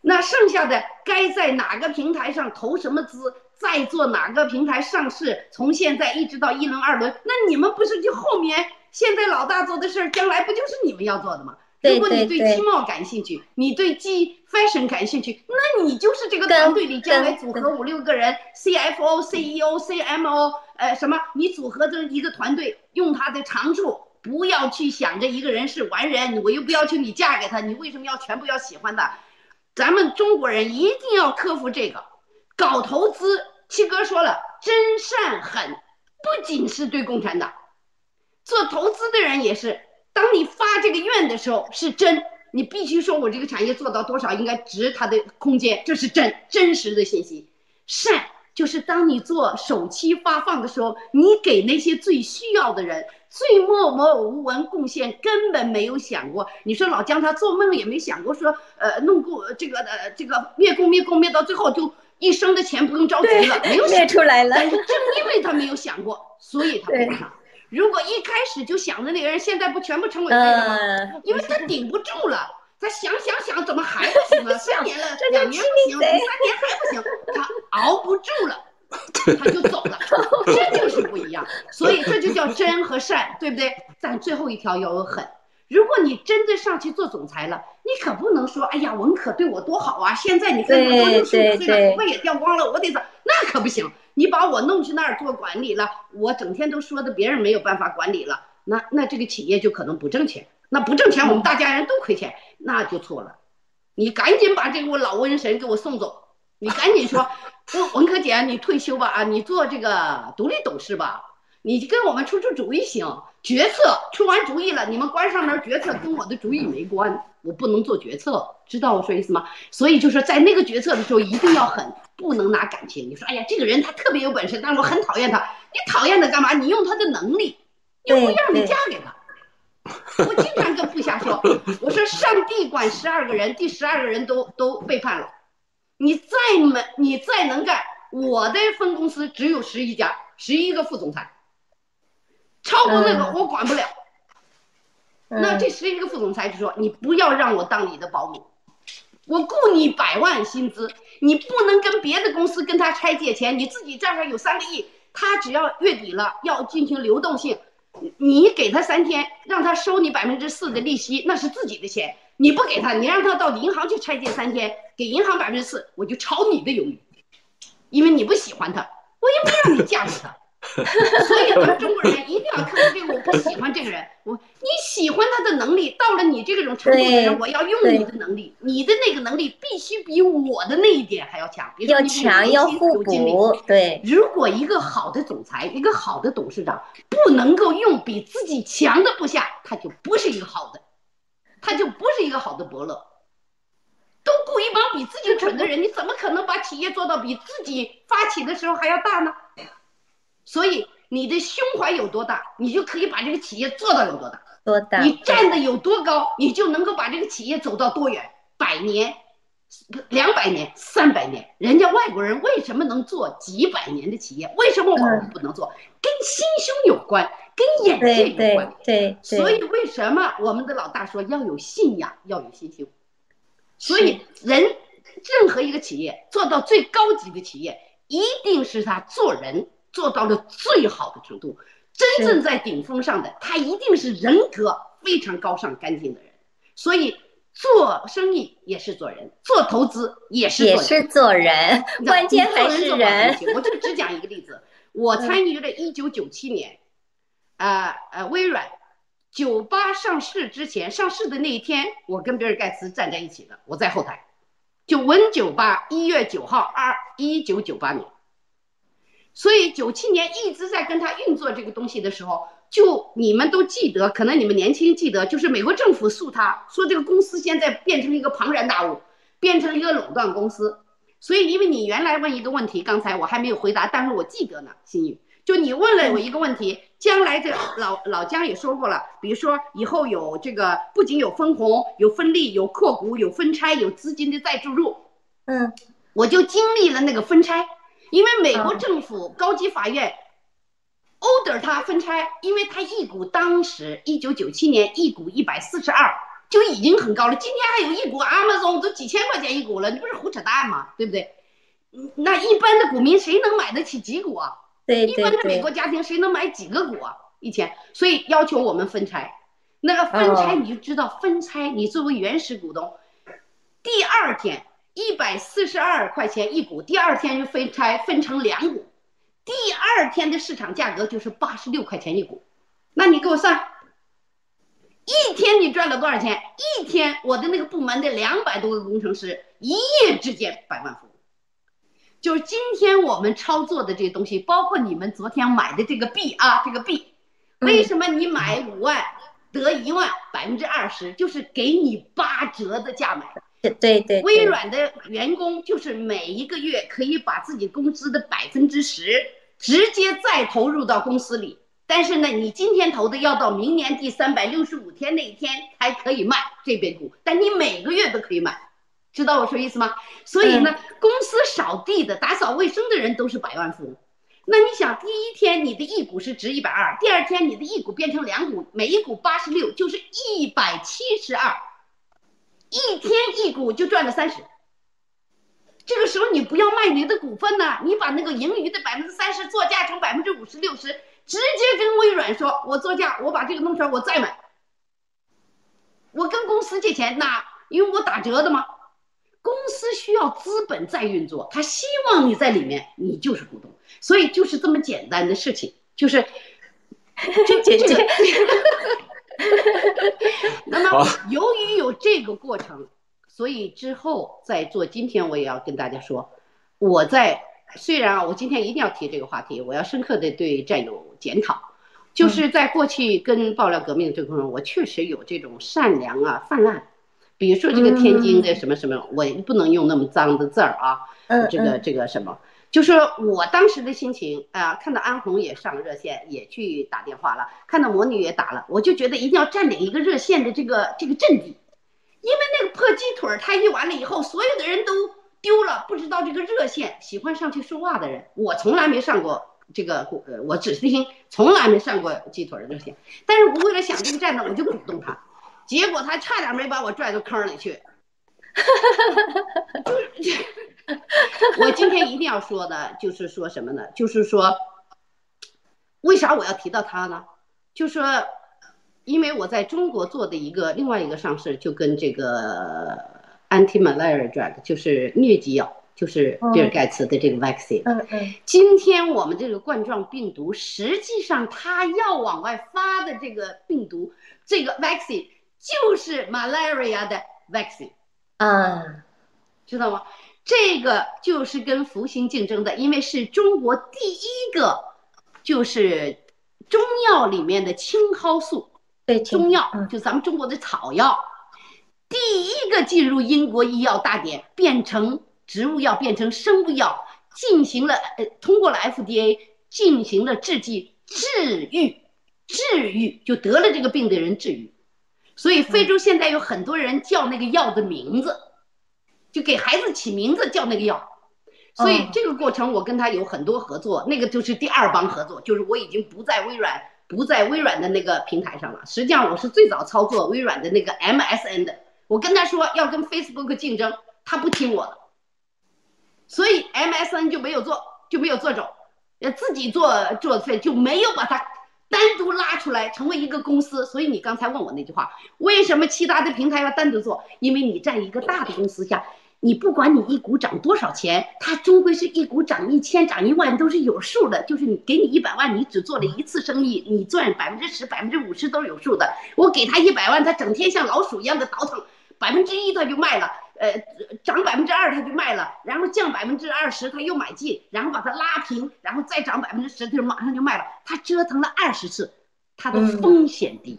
S1: 那剩下的该在哪个平台上投什么资？再做哪个平台上市？从现在一直到一轮、二轮，那你们不是就后面现在老大做的事儿，将来不就是你们要做的吗？如果你对机贸感兴趣，你对机 fashion 感兴趣，那你就是这个团队里将来组合五六个人，CFO、CEO、CMO，呃，什么？你组合这一个团队，用他的长处，不要去想着一个人是完人，我又不要求你嫁给他，你为什么要全部要喜欢他？咱们中国人一定要克服这个。搞投资，七哥说了，真善狠，不仅是对共产党，做投资的人也是。当你发这个愿的时候，是真，你必须说我这个产业做到多少应该值它的空间，这是真真实的信息。善就是当你做首期发放的时候，你给那些最需要的人，最默默无闻贡献，根本没有想过。你说老姜他做梦也没想过说，呃，弄过这个呃这个灭共灭共灭到最后就一生的钱不用着急了，没有
S2: 灭出来了。
S1: 但是正因为他没有想过，所以他不上。如果一开始就想的那个人，现在不全部成为废了吗？因为他顶不住了。他想想想，怎么还不行啊？三年了，两年不行，第三年还不行，他熬不住了，他就走了。这就是不一样，所以这就叫真和善，对不对？但最后一条要有狠。如果你真的上去做总裁了，你可不能说，哎呀，文可对我多好啊！现在你看我都六十五岁了，头发也掉光了，我得咋，那可不行。你把我弄去那儿做管理了，我整天都说的别人没有办法管理了，那那这个企业就可能不挣钱。那不挣钱，我们大家人都亏钱，那就错了。你赶紧把这个我老瘟神给我送走。你赶紧说，文文可姐，你退休吧啊，你做这个独立董事吧，你跟我们出出主意行。决策出完主意了，你们关上门决策跟我的主意没关，我不能做决策，知道我说意思吗？所以就是在那个决策的时候一定要狠，不能拿感情。你说，哎呀，这个人他特别有本事，但是我很讨厌他。你讨厌他干嘛？你用他的能力，又不让你嫁给他。我经常跟部下说，我说上帝管十二个人，第十二个人都都背叛了。你再没，你再能干，我的分公司只有十一家，十一个副总裁，超过那个我管不了。那这十一个副总裁就说，你不要让我当你的保姆，我雇你百万薪资，你不能跟别的公司跟他拆借钱，你自己账上有三个亿，他只要月底了要进行流动性。你给他三天，让他收你百分之四的利息，那是自己的钱。你不给他，你让他到银行去拆借三天，给银行百分之四，我就炒你的鱿鱼，因为你不喜欢他，我也不让你嫁给他。所以，咱们中国人一定要克服这个。我不喜欢这个人，我你喜欢他的能力，到了你这种程度的人，我要用你的能力，你的那个能力必须比我的那一点还要强。
S2: 要强，要互补。对，
S1: 如果一个好的总裁，一个好的董事长，不能够用比自己强的部下，他就不是一个好的，他就不是一个好的伯乐。都雇一帮比自己蠢的人，你怎么可能把企业做到比自己发起的时候还要大呢？所以你的胸怀有多大，你就可以把这个企业做到有多大。
S2: 多大？
S1: 你站的有多高，你就能够把这个企业走到多远。百年、两百年、三百年，人家外国人为什么能做几百年的企业？为什么我们不能做？跟心胸有关，跟眼界有关。
S2: 对对。
S1: 所以为什么我们的老大说要有信仰，要有心胸？所以人任何一个企业做到最高级的企业，一定是他做人。做到了最好的程度，真正在顶峰上的他一定是人格非常高尚、干净的人。所以做生意也是做人，做投资也是
S2: 也是做人，关键还是人。
S1: 我就只讲一个例子，我参与了一九九七年，呃呃，微软九八上市之前，上市的那一天，我跟比尔盖茨站在一起的，我在后台，就文九八一月九号二一九九八年。所以九七年一直在跟他运作这个东西的时候，就你们都记得，可能你们年轻记得，就是美国政府诉他说这个公司现在变成一个庞然大物，变成一个垄断公司。所以因为你原来问一个问题，刚才我还没有回答，但是我记得呢，心宇，就你问了我一个问题，将来这老老姜也说过了，比如说以后有这个不仅有分红、有分利、有扩股、有分拆、有资金的再注入，
S2: 嗯，
S1: 我就经历了那个分拆。因为美国政府高级法院 order 他分拆，因为他一股当时一九九七年一股一百四十二就已经很高了，今天还有一股 Amazon 都几千块钱一股了，你不是胡扯淡吗？对不对？那一般的股民谁能买得起几股啊？
S2: 对
S1: 一般的美国家庭谁能买几个股啊？一千，所以要求我们分拆。那个分拆你就知道，分拆你作为原始股东，第二天。一百四十二块钱一股，第二天就分拆分成两股，第二天的市场价格就是八十六块钱一股。那你给我算，一天你赚了多少钱？一天我的那个部门的两百多个工程师一夜之间百万富翁。就是今天我们操作的这些东西，包括你们昨天买的这个币啊，这个币，为什么你买五万得一万百分之二十，就是给你八折的价买。
S2: 对对，
S1: 微软的员工就是每一个月可以把自己工资的百分之十直接再投入到公司里，但是呢，你今天投的要到明年第三百六十五天那一天才可以卖这边股，但你每个月都可以买，知道我说意思吗？所以呢，公司扫地的、打扫卫生的人都是百万富翁。那你想，第一天你的一股是值一百二，第二天你的一股变成两股，每一股八十六，就是一百七十二。一天一股就赚了三十，这个时候你不要卖你的股份呢，你把那个盈余的百分之三十作价成百分之五十六十，直接跟微软说，我作价，我把这个弄出来，我再买。我跟公司借钱，那因为我打折的嘛，公司需要资本在运作，他希望你在里面，你就是股东，所以就是这么简单的事情，就是
S2: 这姐姐。
S1: 那么，由于有这个过程，所以之后在做。今天我也要跟大家说，我在虽然啊，我今天一定要提这个话题，我要深刻的对战友检讨，就是在过去跟爆料革命这个过程中，我确实有这种善良啊泛滥。比如说这个天津的什么什么，我不能用那么脏的字儿啊，这个这个什么。就是我当时的心情啊，看到安红也上热线，也去打电话了，看到魔女也打了，我就觉得一定要占领一个热线的这个这个阵地，因为那个破鸡腿儿，他一完了以后，所有的人都丢了，不知道这个热线喜欢上去说话的人，我从来没上过这个，呃，我只是听，从来没上过鸡腿儿热线，但是我为了想这个战斗，我就鼓动他，结果他差点没把我拽到坑里去，哈哈哈哈哈就是。我今天一定要说的，就是说什么呢？就是说，为啥我要提到他呢？就说，因为我在中国做的一个另外一个上市，就跟这个 anti-malaria drug，就是疟疾药，就是比尔盖茨的这个 vaccine。
S2: 嗯嗯。
S1: 今天我们这个冠状病毒，实际上它要往外发的这个病毒，这个 vaccine 就是 malaria 的 vaccine。
S2: 嗯，
S1: 知道吗？这个就是跟福星竞争的，因为是中国第一个，就是中药里面的青蒿素，
S2: 对，
S1: 中药就咱们中国的草药，第一个进入英国医药大典，变成植物药，变成生物药，进行了呃，通过了 FDA，进行了制剂治愈，治愈就得了这个病的人治愈，所以非洲现在有很多人叫那个药的名字。就给孩子起名字叫那个药，所以这个过程我跟他有很多合作，那个就是第二帮合作，就是我已经不在微软，不在微软的那个平台上了。实际上我是最早操作微软的那个 MSN 的，我跟他说要跟 Facebook 竞争，他不听我的，所以 MSN 就没有做，就没有做走，呃自己做做费就没有把它单独拉出来成为一个公司。所以你刚才问我那句话，为什么其他的平台要单独做？因为你在一个大的公司下。你不管你一股涨多少钱，它终归是一股涨一千、涨一万都是有数的。就是你给你一百万，你只做了一次生意，你赚百分之十、百分之五十都是有数的。我给他一百万，他整天像老鼠一样的倒腾，百分之一他就卖了，呃，涨百分之二他就卖了，然后降百分之二十他又买进，然后把它拉平，然后再涨百分之十他就马上就卖了。他折腾了二十次，他的风险低。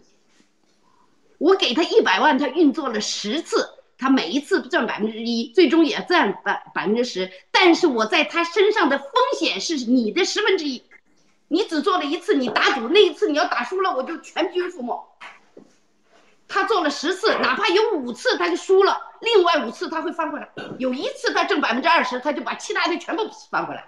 S1: 我给他一百万，他运作了十次。他每一次赚百分之一，最终也赚百百分之十，但是我在他身上的风险是你的十分之一，你只做了一次，你打赌那一次你要打输了，我就全军覆没。他做了十次，哪怕有五次他就输了，另外五次他会翻回来，有一次他挣百分之二十，他就把其他的全部翻回来，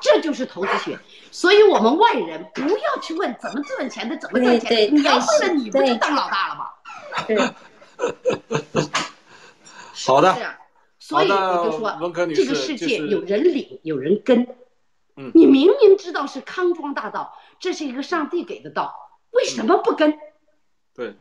S1: 这就是投资学。所以我们外人不要去问怎么赚钱的，怎么赚钱，你要问了你不就当老大了吗？
S2: 对。
S3: 好的，
S1: 所以我就说，这个世界有人领，有人跟。
S3: 嗯，
S1: 你明明知道是康庄大道，这是一个上帝给的道，为什么不跟？
S3: 对，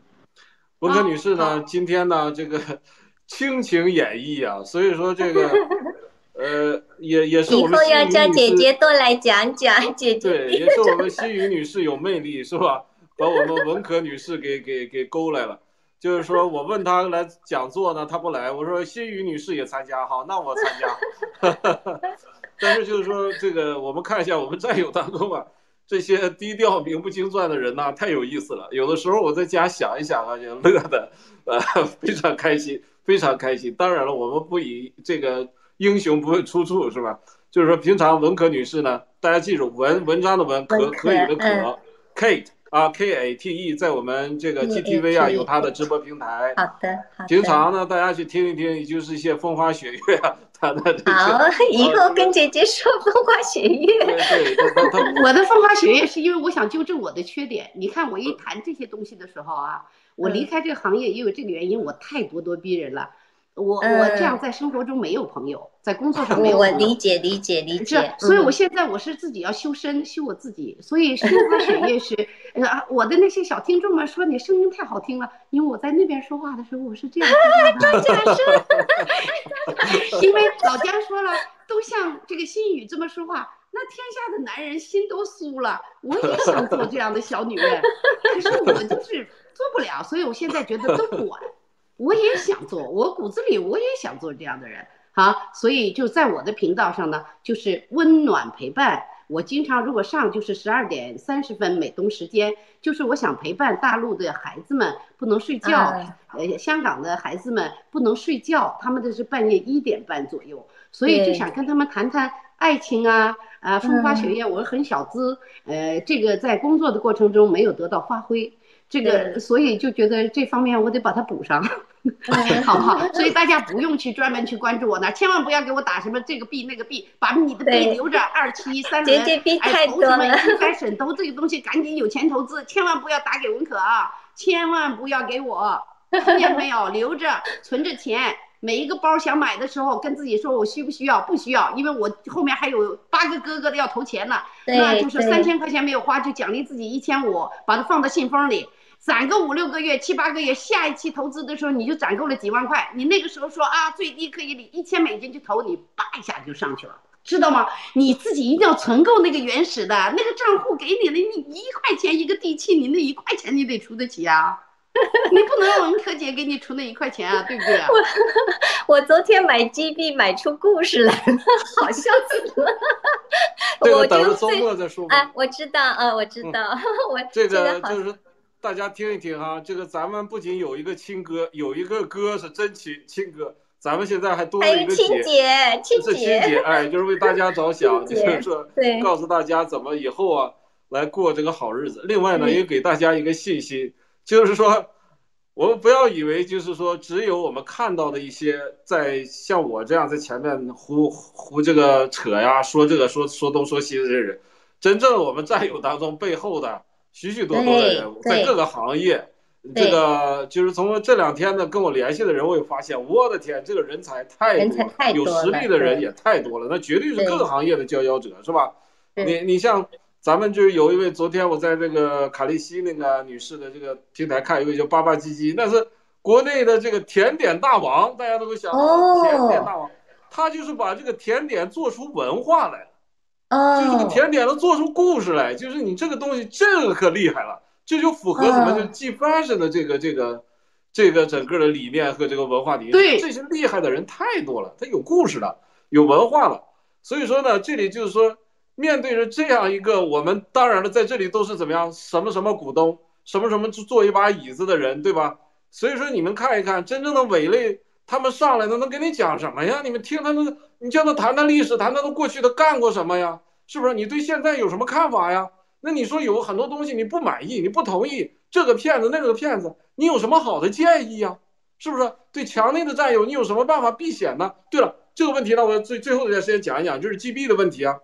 S3: 文科女士呢，今天呢，这个 倾情演绎啊，所以说这个，呃，也也是我们。
S2: 以后要叫姐姐多来讲讲，姐姐。
S3: 对，也是我们心雨女士有魅力，是吧？把我们文可女士给给给勾来了。就是说我问他来讲座呢，他不来。我说新宇女士也参加，好，那我参加。但是就是说这个，我们看一下我们战友当中啊，这些低调名不经传的人呐，太有意思了。有的时候我在家想一想啊，就乐的，呃，非常开心。非常开心。当然了，我们不以这个英雄不问出处，是吧？就是说，平常文可女士呢，大家记住文文章的文可可以的可，Kate 啊 K A T E，在我们这个 GTV 啊有他的直播平台。
S2: 好的，好的。
S3: 平常呢，大家去听一听，也就是一些风花雪月啊，他的这个。
S2: 好，以后跟姐姐说风花雪月。
S3: 对对，她她
S1: 我的风花雪月是因为我想纠正我的缺点。你看我一谈这些东西的时候啊，我离开这个行业也有这个原因，我太咄咄逼人了。我我这样在生活中没有朋友，在工作上没有。
S2: 我理解理解理解。
S1: 所以我现在我是自己要修身修我自己，所以生花水月是啊，我的那些小听众们说你声音太好听了，因为我在那边说话的时候我是这样
S2: 说话
S1: 的。因为老姜说了，都像这个心雨这么说话，那天下的男人心都酥了。我也想做这样的小女人，可是我就是做不了，所以我现在觉得都管。我也想做，我骨子里我也想做这样的人，好，所以就在我的频道上呢，就是温暖陪伴。我经常如果上就是十二点三十分美东时间，就是我想陪伴大陆的孩子们不能睡觉，呃，香港的孩子们不能睡觉，他们这是半夜一点半左右，所以就想跟他们谈谈爱情啊，啊，风花雪月。我很小资，呃，这个在工作的过程中没有得到发挥。这个，所以就觉得这方面我得把它补上，好不好？所以大家不用去专门去关注我那，千万不要给我打什么这个币那个币，把你的币 留着二七三轮，哎，投什么应该审投这个东西，赶紧有钱投资，千万不要打给文可啊，千万不要给我，听见没有？留着存着钱，每一个包想买的时候跟自己说，我需不需要？不需要，因为我后面还有八个哥哥的要投钱呢，那就是三千块钱没有花，就奖励自己一千五，把它放到信封里。攒个五六个月、七八个月，下一期投资的时候你就攒够了几万块，你那个时候说啊，最低可以领一千美金去投，你叭一下就上去了，知道吗？你自己一定要存够那个原始的那个账户给你的，你一块钱一个地契，你那一块钱你得出得起啊，你不能让文科姐给你出那一块钱啊，对不对？
S2: 我 我昨天买金币买出故事来了，好笑死了。
S3: 我等着周末再说。
S2: 哎，我知道，呃，我知道，我
S3: 这个就是。大家听一听哈，这个咱们不仅有一个亲哥，有一个哥是真亲亲哥，咱们现在还多了一个
S2: 姐，
S3: 亲姐，亲
S2: 姐，
S3: 哎，就是为大家着想，就是说，告诉大家怎么以后啊来过这个好日子。另外呢，也给大家一个信心，就是说，我们不要以为就是说，只有我们看到的一些在像我这样在前面胡胡这个扯呀，说这个说说东说西的人，真正我们战友当中背后的。许许多多的人在各个行业，这个就是从这两天呢跟我联系的人，我也发现，我的天，这个人才太多了，有实力的人也太多了，那绝对是各个行业的佼佼者，是吧？你你像咱们就是有一位，昨天我在这个卡利西那个女士的这个平台看，一位叫巴巴唧唧，那是国内的这个甜点大王，大家都会想到甜点大王，他就是把这个甜点做出文化来了。就这个甜点能做出故事来，就是你这个东西，这个可厉害了，这就符合什么？就 G fashion 的这个这个这个整个的理念和这个文化底蕴。
S1: 对，
S3: 这些厉害的人太多了，他有故事的，有文化了。所以说呢，这里就是说，面对着这样一个我们，当然了，在这里都是怎么样，什么什么股东，什么什么坐一把椅子的人，对吧？所以说你们看一看，真正的伪类，他们上来了能给你讲什么呀？你们听他们。你叫他谈谈历史，谈谈他过去的干过什么呀？是不是？你对现在有什么看法呀？那你说有很多东西你不满意，你不同意这个骗子那个骗子，你有什么好的建议呀？是不是？对墙内的战友，你有什么办法避险呢？对了，这个问题呢，我最最后一段时间讲一讲，就是 GB 的问题啊。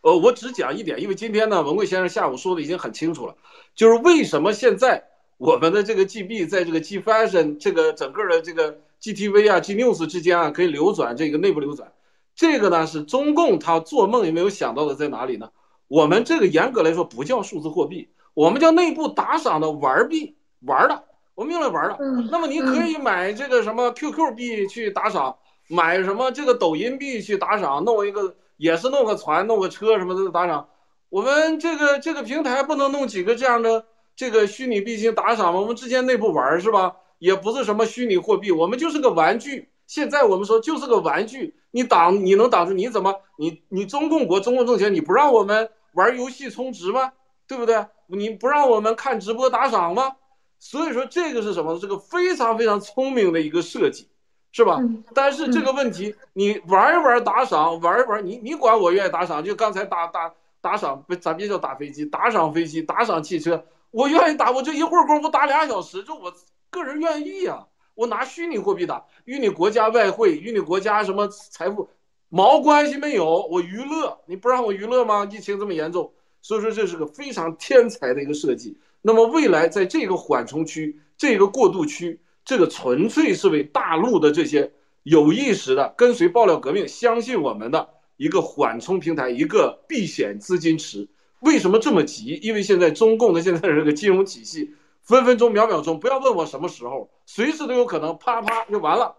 S3: 呃，我只讲一点，因为今天呢，文贵先生下午说的已经很清楚了，就是为什么现在我们的这个 GB 在这个 G Fashion 这个整个的这个。GTV 啊，G News 之间啊，可以流转这个内部流转，这个呢是中共他做梦也没有想到的，在哪里呢？我们这个严格来说不叫数字货币，我们叫内部打赏的玩币，玩的，我们用来玩的。那么你可以买这个什么 QQ 币去打赏，买什么这个抖音币去打赏，弄一个也是弄个船、弄个车什么的打赏。我们这个这个平台不能弄几个这样的这个虚拟币进打赏吗？我们之间内部玩是吧？也不是什么虚拟货币，我们就是个玩具。现在我们说就是个玩具，你挡你能挡住？你怎么你你中共国中共政权你不让我们玩游戏充值吗？对不对？你不让我们看直播打赏吗？所以说这个是什么？这个非常非常聪明的一个设计，是吧？但是这个问题，你玩一玩打赏，玩一玩，你你管我愿意打赏，就刚才打打打赏，不咱别叫打飞机，打赏飞机，打赏汽车，我愿意打，我这一会儿功夫打俩小时，就我个人愿意呀。我拿虚拟货币打，与你国家外汇，与你国家什么财富毛关系没有。我娱乐，你不让我娱乐吗？疫情这么严重，所以说这是个非常天才的一个设计。那么未来在这个缓冲区、这个过渡区，这个纯粹是为大陆的这些有意识的跟随爆料革命、相信我们的一个缓冲平台、一个避险资金池。为什么这么急？因为现在中共的现在这个金融体系。分分钟、秒秒钟，不要问我什么时候，随时都有可能，啪啪就完了。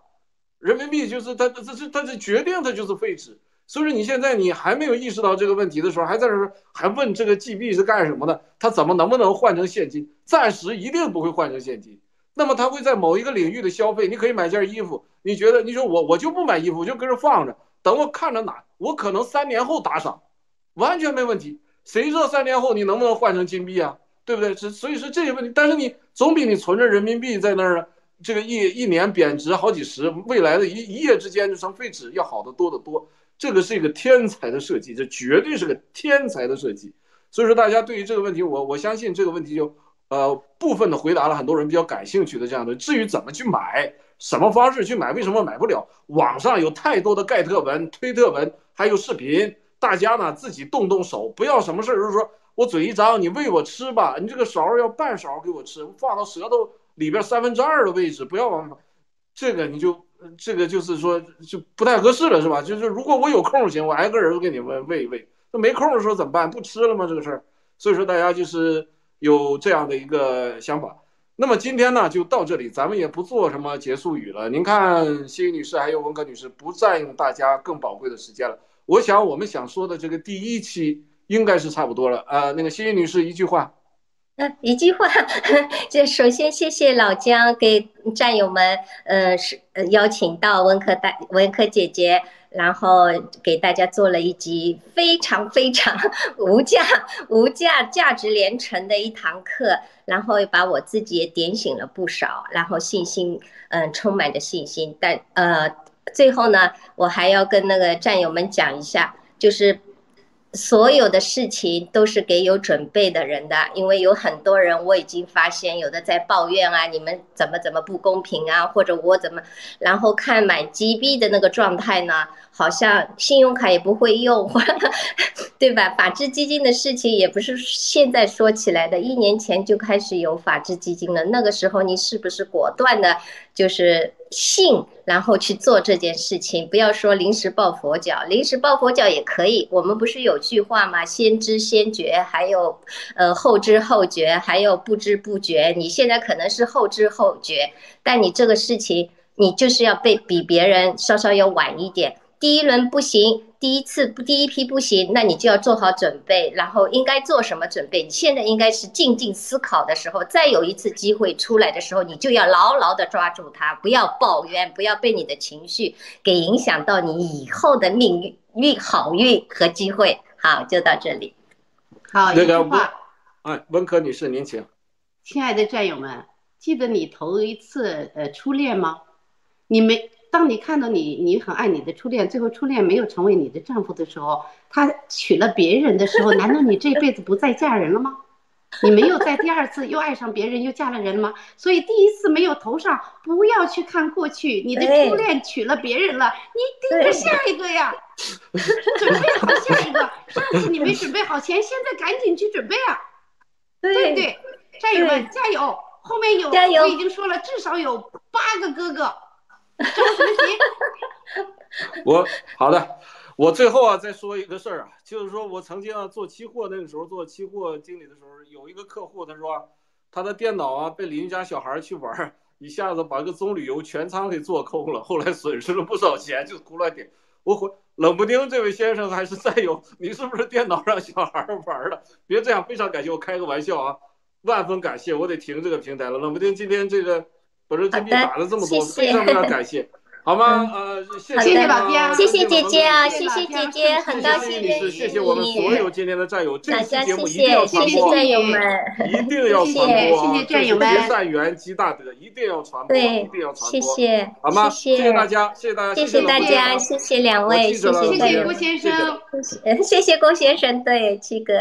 S3: 人民币就是它，这是它这决定，它就是废纸。所以说你现在你还没有意识到这个问题的时候，还在这还问这个 G 币是干什么的？它怎么能不能换成现金？暂时一定不会换成现金。那么它会在某一个领域的消费，你可以买件衣服，你觉得你说我我就不买衣服，我就搁这放着，等我看着哪，我可能三年后打赏，完全没问题。谁知道三年后你能不能换成金币啊？对不对？是所以说这些问题，但是你总比你存着人民币在那儿，这个一一年贬值好几十，未来的一一夜之间就成废纸要好得多得多。这个是一个天才的设计，这绝对是个天才的设计。所以说大家对于这个问题，我我相信这个问题就呃部分的回答了很多人比较感兴趣的这样的。至于怎么去买，什么方式去买，为什么买不了？网上有太多的盖特文、推特文，还有视频，大家呢自己动动手，不要什么事儿就是说。我嘴一张，你喂我吃吧。你这个勺要半勺给我吃，放到舌头里边三分之二的位置，不要往这个你就这个就是说就不太合适了，是吧？就是如果我有空行，我挨个人都给你喂喂一喂。那没空的时候怎么办？不吃了吗？这个事儿。所以说大家就是有这样的一个想法。那么今天呢就到这里，咱们也不做什么结束语了。您看，谢女士还有文革女士，不占用大家更宝贵的时间了。我想我们想说的这个第一期。应该是差不多了。啊，那个欣欣女士一句话，
S2: 嗯，一句话，就首先谢谢老姜给战友们，呃，是邀请到文科大文科姐姐，然后给大家做了一集非常非常 无价无价价值连城的一堂课，然后把我自己也点醒了不少，然后信心，嗯，充满着信心，但呃，最后呢，我还要跟那个战友们讲一下，就是。所有的事情都是给有准备的人的，因为有很多人我已经发现，有的在抱怨啊，你们怎么怎么不公平啊，或者我怎么，然后看买 GB 的那个状态呢，好像信用卡也不会用，对吧？法治基金的事情也不是现在说起来的，一年前就开始有法治基金了，那个时候你是不是果断的？就是信，然后去做这件事情，不要说临时抱佛脚，临时抱佛脚也可以。我们不是有句话吗？先知先觉，还有呃后知后觉，还有不知不觉。你现在可能是后知后觉，但你这个事情，你就是要被比别人稍稍要晚一点。第一轮不行。第一次不，第一批不行，那你就要做好准备，然后应该做什么准备？你现在应该是静静思考的时候，再有一次机会出来的时候，你就要牢牢的抓住它，不要抱怨，不要被你的情绪给影响到你以后的命运、运好运和机会。好，就到这里。
S1: 好，一句话。
S3: 哎，温科女士，您请。
S1: 亲爱的战友们，记得你头一次呃初恋吗？你没。当你看到你，你很爱你的初恋，最后初恋没有成为你的丈夫的时候，他娶了别人的时候，难道你这辈子不再嫁人了吗？你没有在第二次又爱上别人又嫁了人吗？所以第一次没有头上，不要去看过去，你的初恋娶了别人了，你盯着下一个呀，准备好下一个。上次你没准备好钱，现在赶紧去准备啊，对不对？战友们加油，后面有我已经说了，至少有八个哥哥。
S3: 我好的，我最后啊再说一个事儿啊，就是说我曾经啊做期货那个时候做期货经理的时候，有一个客户他说他的电脑啊被邻居家小孩去玩，一下子把个棕榈油全仓给做空了，后来损失了不少钱，就胡乱点。我回冷不丁这位先生还是战友，你是不是电脑让小孩玩了？别这样，非常感谢，我开个玩笑啊，万分感谢，我得停这个平台了。冷不丁今天这个。把这今天打了这么多，非常非常感谢。好吗？呃，谢
S1: 谢谢老姜
S2: 谢谢姐姐啊，
S1: 谢谢
S2: 姐姐，很高兴认识
S3: 你谢谢我们所有今天的战友，这
S2: 大家
S3: 期节目
S2: 谢
S3: 一定要
S2: 谢，
S3: 传播，
S2: 谢谢战友们，
S3: 一定要传播啊！
S1: 谢谢战友们
S3: 这是结善缘积大德，一定要传播，一
S2: 对
S3: 定要，传
S2: 谢
S3: 播，
S2: 谢，
S3: 好吗？
S2: 谢
S3: 谢谢大家，谢谢大家，
S2: 谢谢大家，
S3: 谢
S2: 谢谢两位，谢
S1: 谢谢
S2: 谢
S1: 郭先生。
S2: 谢谢谢谢龚先生，对，七哥。